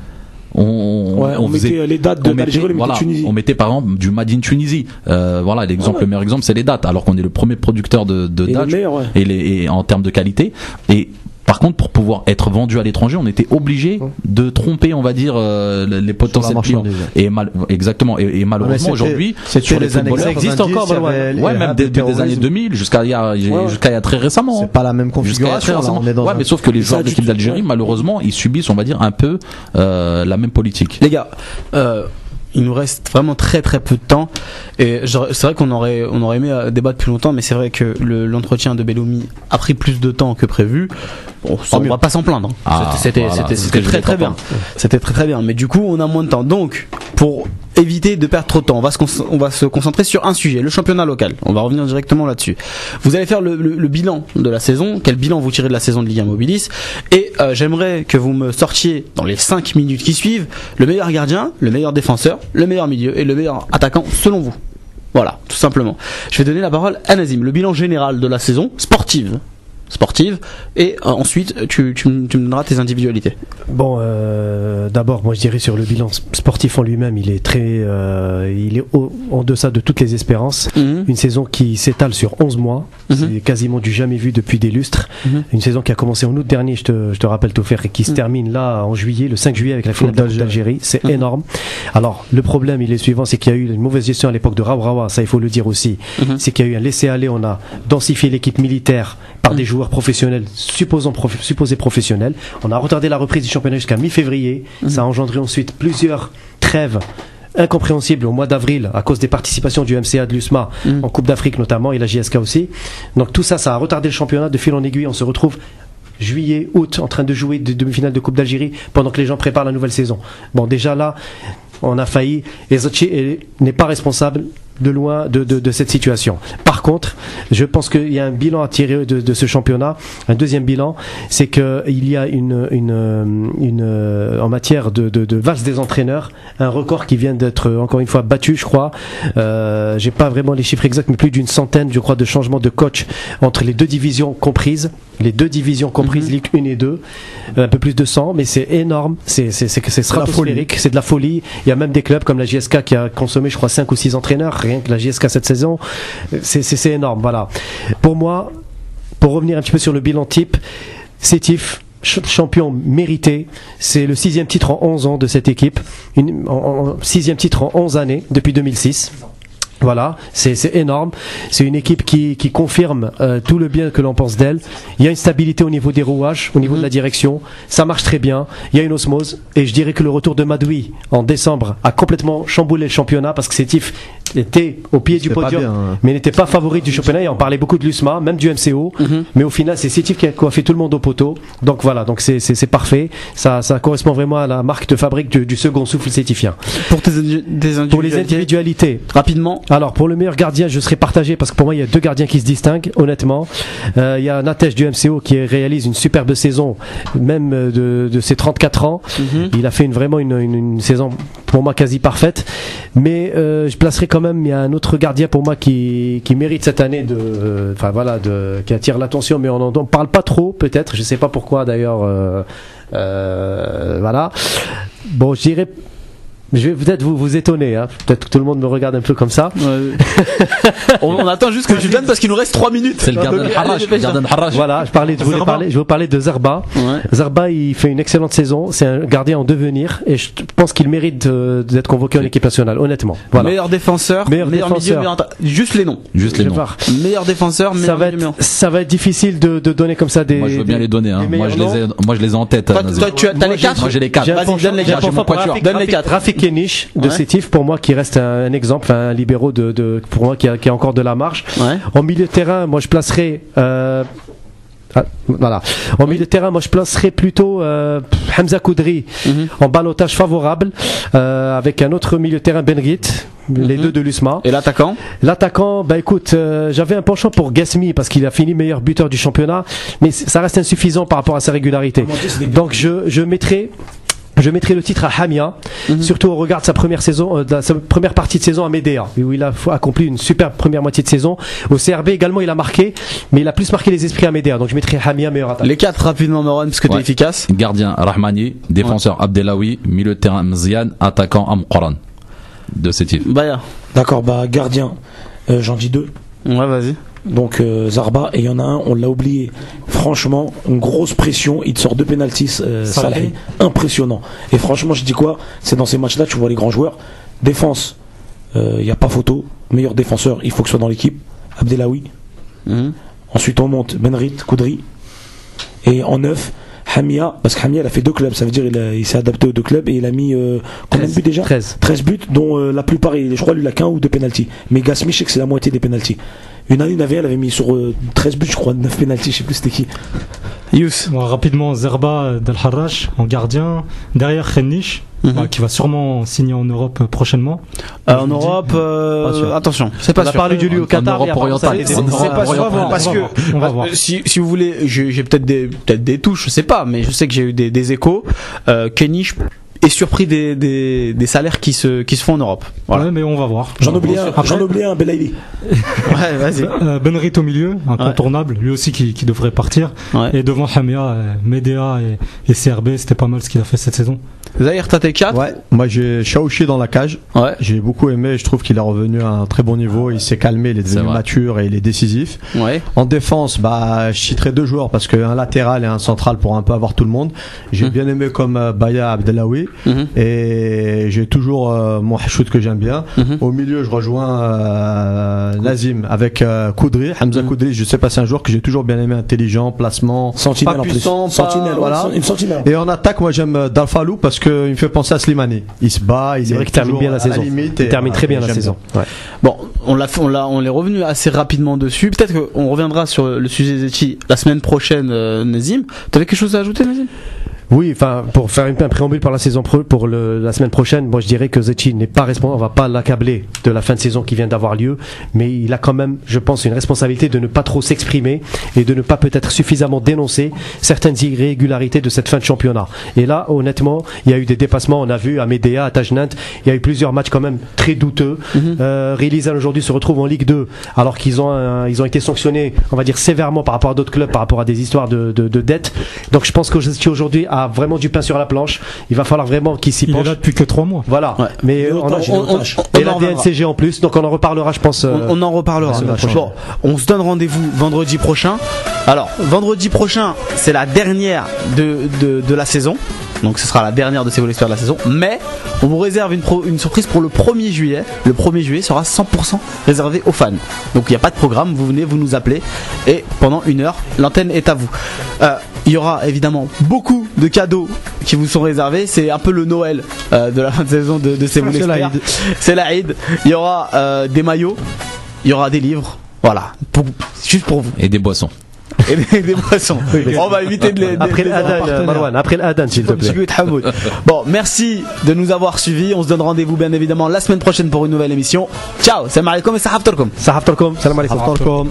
On, Ouais, on mettait les dates de l'Algérie, voilà, Tunisie. on mettait par exemple du Made in Tunisie. Euh, voilà, l'exemple, Ouais. le meilleur exemple, c'est les dates. Alors qu'on est le premier producteur de, de Et le dates ouais. et, les, et en termes de qualité. Et par contre, pour pouvoir être vendu à l'étranger, on était obligé de tromper, on va dire, euh, les potentiels clients. Et mal, exactement. Et, et Ah, malheureusement aujourd'hui, sur les les années 90, existe encore, les- ouais, les même de des années terrorisme. 2000 jusqu'à il y a, ouais. jusqu'à il y a très récemment. C'est pas la même Jusqu'à il y a très configuration. là, récemment. on est dans ouais, un- mais sauf que les Ça joueurs de du l'équipe d'Algérie, malheureusement, ils subissent, on va dire, un peu euh, la même politique. Les gars, euh, il nous reste vraiment très très peu de temps et c'est vrai qu'on aurait on aurait aimé euh, débattre plus longtemps mais c'est vrai que le- l'entretien de Belloumi a pris plus de temps que prévu ça, on va pas s'en plaindre hein. Ah, c'était voilà, très très bien. c'était très très bien. Mais du coup on a moins de temps. Donc pour éviter de perdre trop de temps on va se, con- on va se concentrer sur un sujet le championnat local. On va revenir directement là-dessus. Vous allez faire le, le- le bilan de la saison. Quel bilan vous tirez de la saison de Ligue 1 Mobilis? Et euh, j'aimerais que vous me sortiez dans les 5 minutes qui suivent le meilleur gardien le meilleur défenseur le meilleur milieu et le meilleur attaquant selon vous. Voilà tout simplement. Je vais donner la parole à Nazim le bilan général de la saison sportive sportive et euh, ensuite tu, tu, me- tu me donneras tes individualités Bon, euh, d'abord, moi je dirais sur le bilan sportif en lui-même, il est très, euh, il est au- en deçà de toutes les espérances. Mhm. Une saison qui s'étale sur 11 mois, Mhm. c'est quasiment du jamais vu depuis des lustres. Mhm. Une saison qui a commencé en août dernier, je te, je te rappelle tout faire, et qui se termine là en juillet, le 5 juillet avec la finale d'Algérie. C'est énorme. Alors, le problème, il est suivant, c'est qu'il y a eu une mauvaise gestion à l'époque de Raourawa, ça il faut le dire aussi. C'est qu'il y a eu un laisser-aller, on a densifié l'équipe militaire par des joueurs professionnels, supposons prof- supposés professionnels. On a retardé la reprise du championnat jusqu'à mi-février. Ça a engendré ensuite plusieurs trêves incompréhensible au mois d'avril à cause des participations du MCA de l'USMA Mm. en Coupe d'Afrique notamment et la JSK aussi. Donc tout ça, ça a retardé le championnat de fil en aiguille. On se retrouve juillet, août en train de jouer des demi-finales de Coupe d'Algérie pendant que les gens préparent la nouvelle saison. Bon, déjà là, on a failli. Et Zotchi est- n'est pas responsable de loin de, de- cette situation. Par contre, je pense qu'il y a un bilan à tirer de, ce championnat. Un deuxième bilan, c'est qu'il y a une, une, euh, en matière de, de, valse des entraîneurs, un record qui vient d'être encore une fois battu, je crois. Euh, J'ai pas vraiment les chiffres exacts, mais plus d'une centaine, je crois, de changements de coach entre les deux divisions comprises, les deux divisions comprises, Ligue 1 et 2, euh, un peu plus de 100, mais c'est énorme, c'est c'est c'est c'est la folie. stratosphérique, c'est de la folie. Il y a même des clubs comme la JSK qui a consommé, je crois, 5 ou 6 entraîneurs, rien que la JSK cette saison. C'est c'est- c'est énorme, voilà. Pour moi, pour revenir un petit peu sur le bilan type, Sétif, ch- champion mérité, c'est le sixième titre en 11 ans de cette équipe, une, en, en- sixième titre en 11 années depuis 2006. Voilà, c'est c'est énorme. C'est une équipe qui, qui confirme euh, tout le bien que l'on pense d'elle. Il y a une stabilité au niveau des rouages, au niveau de la direction. Ça marche très bien. Il y a une osmose. Et je dirais que le retour de Madoui en décembre a complètement chamboulé le championnat parce que Sétif était au pied du podium, bien, hein. mais n'était pas favori du championnat. Et on parlait beaucoup de l'USMA, même du MCO. Mais au final, c'est Sétif qui a coiffé tout le monde au poteau. Donc voilà, donc c'est parfait. Ça, ça correspond vraiment à la marque de fabrique du, du second souffle sétifien. Pour tes indi- des Pour les individualités, rapidement. alors pour le meilleur gardien, je serais partagé parce que pour moi il y a deux gardiens qui se distinguent, honnêtement. Euh, il y a Natesh du MCO qui réalise une superbe saison, même euh, de, de ses 34 ans. Il a fait une, vraiment une, une- une saison pour moi quasi parfaite. Mais euh, je placerai quand même, il y a un autre gardien pour moi qui, qui mérite cette année de, enfin voilà, de, qui attire l'attention, mais on n'en parle pas trop peut-être. Je sais pas pourquoi d'ailleurs. euh, euh, voilà. Bon, je dirais. Je vais peut-être vous, vous étonner, hein. peut-être que tout le monde me regarde un peu comme ça. Ouais. *laughs* on, on, attend juste que tu donnes parce qu'il nous reste 3 minutes. C'est le Voilà, je, parlais, je, voulais parler, je vais vous parler de Zarba. Ouais. Zarba, il fait une excellente saison, c'est un gardien en devenir et je pense qu'il mérite d'être convoqué en équipe nationale, honnêtement. Voilà. Meilleur défenseur, meilleur, défenseur. Juste les noms. Juste les noms. Meilleur défenseur, meilleur ça va, être, ça va être difficile de, de, donner comme ça des. Moi je veux bien les donner, hein. moi, je les ai, moi je les ai en tête. Toi, hein, tu as, les 4 Moi j'ai les 4. Vas-y, donne les 4. Donne les 4. Kenich de ouais. Sétif, pour moi, qui reste un, exemple, un libéraux de, pour moi qui a, encore de la marche. Ouais. En milieu de terrain, moi je placerai. Euh, ah, voilà. En milieu de terrain, moi je placerais plutôt euh, Hamza Koudri mhm. en balotage favorable euh, avec un autre milieu de terrain Benrit, les mhm. deux de l'USMA. Et l'attaquant? L'attaquant, bah écoute, j'avais un penchant pour Gasmi parce qu'il a fini meilleur buteur du championnat, mais ça reste insuffisant par rapport à sa régularité. Donc je, je mettrais je mettrai le titre à Hamia, Mhm. surtout au regard de sa première saison, euh, de sa première partie de saison à Médéa, où il a accompli une superbe première moitié de saison. Au CRB également, il a marqué, mais il a plus marqué les esprits à Médéa. Donc je mettrai Hamia meilleur attaquant. Les 4 rapidement, Marwan, parce que t'es Ouais. efficace. Gardien Rahmani, défenseur Abdelawi, milieu de terrain Mzian, attaquant Amqoran de Sétif. Baya. D'accord, bah gardien, euh, j'en dis deux. Ouais, vas-y. Donc euh, Zarba, et il y en a un, on l'a oublié. Franchement, une grosse pression, il te sort deux pénalties, euh, impressionnant. Et franchement, je dis quoi? C'est dans ces matchs-là, tu vois les grands joueurs. Défense, il n'y a pas photo. Meilleur défenseur, il faut que ce soit dans l'équipe. Abdelawi. Mhm. Ensuite, on monte Benrit, Koudri. Et en neuf, Hamia, parce que Hamia, il a fait deux clubs, ça veut dire il, s'est adapté aux deux clubs et il a mis euh, combien de buts déjà? 13. 13 buts, dont euh, la plupart, je crois, lui, il a qu'un ou deux pénalties. Mais Gasmi, je sais que c'est la moitié des pénalties. Une année, il avait, elle avait mis sur euh, 13 buts, je crois, 9 pénalties, je sais plus c'était qui. Yous. Bon, rapidement, Zerba Del Harrach en gardien. Derrière Khenish, Mhm. bah, qui va sûrement signer en Europe euh, prochainement. Euh, en Europe, euh, attention, c'est pas On a sûr. parlé du lieu au En Qatar. C'est pas sûr parce On va que voir. On va euh, voir. si, si vous voulez, j'ai j'ai peut-être des peut-être des touches, je sais pas, mais je sais que j'ai eu des, des échos. Euh, Kenny surpris des, des, des salaires qui se qui se font en Europe. Voilà. Ouais, mais on va voir. J'en oublie un, j'en oublie un, Belaïli. *laughs* Ouais, vas-y. euh, Benrit au milieu, incontournable, lui aussi qui, qui devrait partir. Ouais. Et devant Hamia, euh, Medea et, et CRB, c'était pas mal ce qu'il a fait cette saison. Zahir, t'as tes 4 Ouais, moi j'ai Shaoshi dans la cage. Ouais. J'ai beaucoup aimé, je trouve qu'il est revenu à un très bon niveau, il s'est calmé, il est devenu mature et il est décisif. Ouais. En défense, bah, je citerai deux joueurs parce qu'un latéral et un central pour un peu avoir tout le monde. J'ai Mhm. bien aimé comme euh, Baya Abdelawi Mhm. et j'ai toujours euh, mon shoot que j'aime bien. Mhm. Au milieu, je rejoins euh, Nazim avec euh, Koudri, Hamza. Koudri. Je sais pas, c'est un joueur que j'ai toujours bien aimé, intelligent, placement, Sentinelle pas en plus. puissant, pas- Sentinelle, voilà. une sentinelle. Et en attaque, moi j'aime euh, Dalfalou parce parce qu'il me fait penser à Slimani. Il se bat, il est vrai qu'il termine bien la saison. limite Il et, termine très bien la saison. Ouais. Bon, on l'a on l'a, on est revenu assez rapidement dessus. Peut-être qu'on reviendra sur le sujet Zetchi la semaine prochaine, euh, Nazim. T'avais quelque chose à ajouter, Nazim? Oui, enfin, pour faire une- un préambule pour la saison pro, pour le- la semaine prochaine, moi je dirais que Zetchi n'est pas responsable, on va pas l'accabler de la fin de saison qui vient d'avoir lieu, mais il a quand même, je pense, une responsabilité de ne pas trop s'exprimer et de ne pas peut-être suffisamment dénoncer certaines irrégularités de cette fin de championnat. Et là, honnêtement, il y a eu des dépassements, on a vu à Médéa, à Tajnant, il y a eu plusieurs matchs quand même très douteux. Euh, Rilizan aujourd'hui se retrouve en Ligue 2 alors qu'ils ont, ils ont été sanctionnés, on va dire sévèrement par rapport à d'autres clubs, par rapport à des histoires de, de, de dettes. Donc je pense que Zetchi aujourd'hui a vraiment du pain sur la planche. Il va falloir vraiment qu'il s'y Il est penche. là depuis que trois mois. Voilà. Ouais. Mais Il est on, il est on- on- et la. DNCG en plus, donc on en reparlera, je pense. euh, on, on en reparlera. semaine prochaine. Bon, on se donne rendez-vous vendredi prochain. Alors, vendredi prochain, c'est la dernière de, de, de la saison. Donc ce sera la dernière de ces volets de la saison. Mais on vous réserve une, pro- une surprise pour le 1er juillet. Le 1er juillet sera 100% réservé aux fans. Donc il n'y a pas de programme, vous venez, vous nous appelez. Et pendant une heure, l'antenne est à vous. Euh, il y aura évidemment beaucoup de cadeaux qui vous sont réservés. C'est un peu le Noël euh, de la fin de saison de, de ces volets C'est l'Aïd. Il y aura euh, des maillots, il y aura des livres. Voilà, Pour- juste pour vous. Et des boissons. Et des, des boissons. *laughs* On va éviter de les. Après l'Adan, Marwan, après l'Adan, s'il te plaît. Bon, merci de nous avoir suivis. On se donne rendez-vous bien évidemment la semaine prochaine pour une nouvelle émission. Ciao, salam alaikum et sahaf Salam alaikum. Salam alaikum.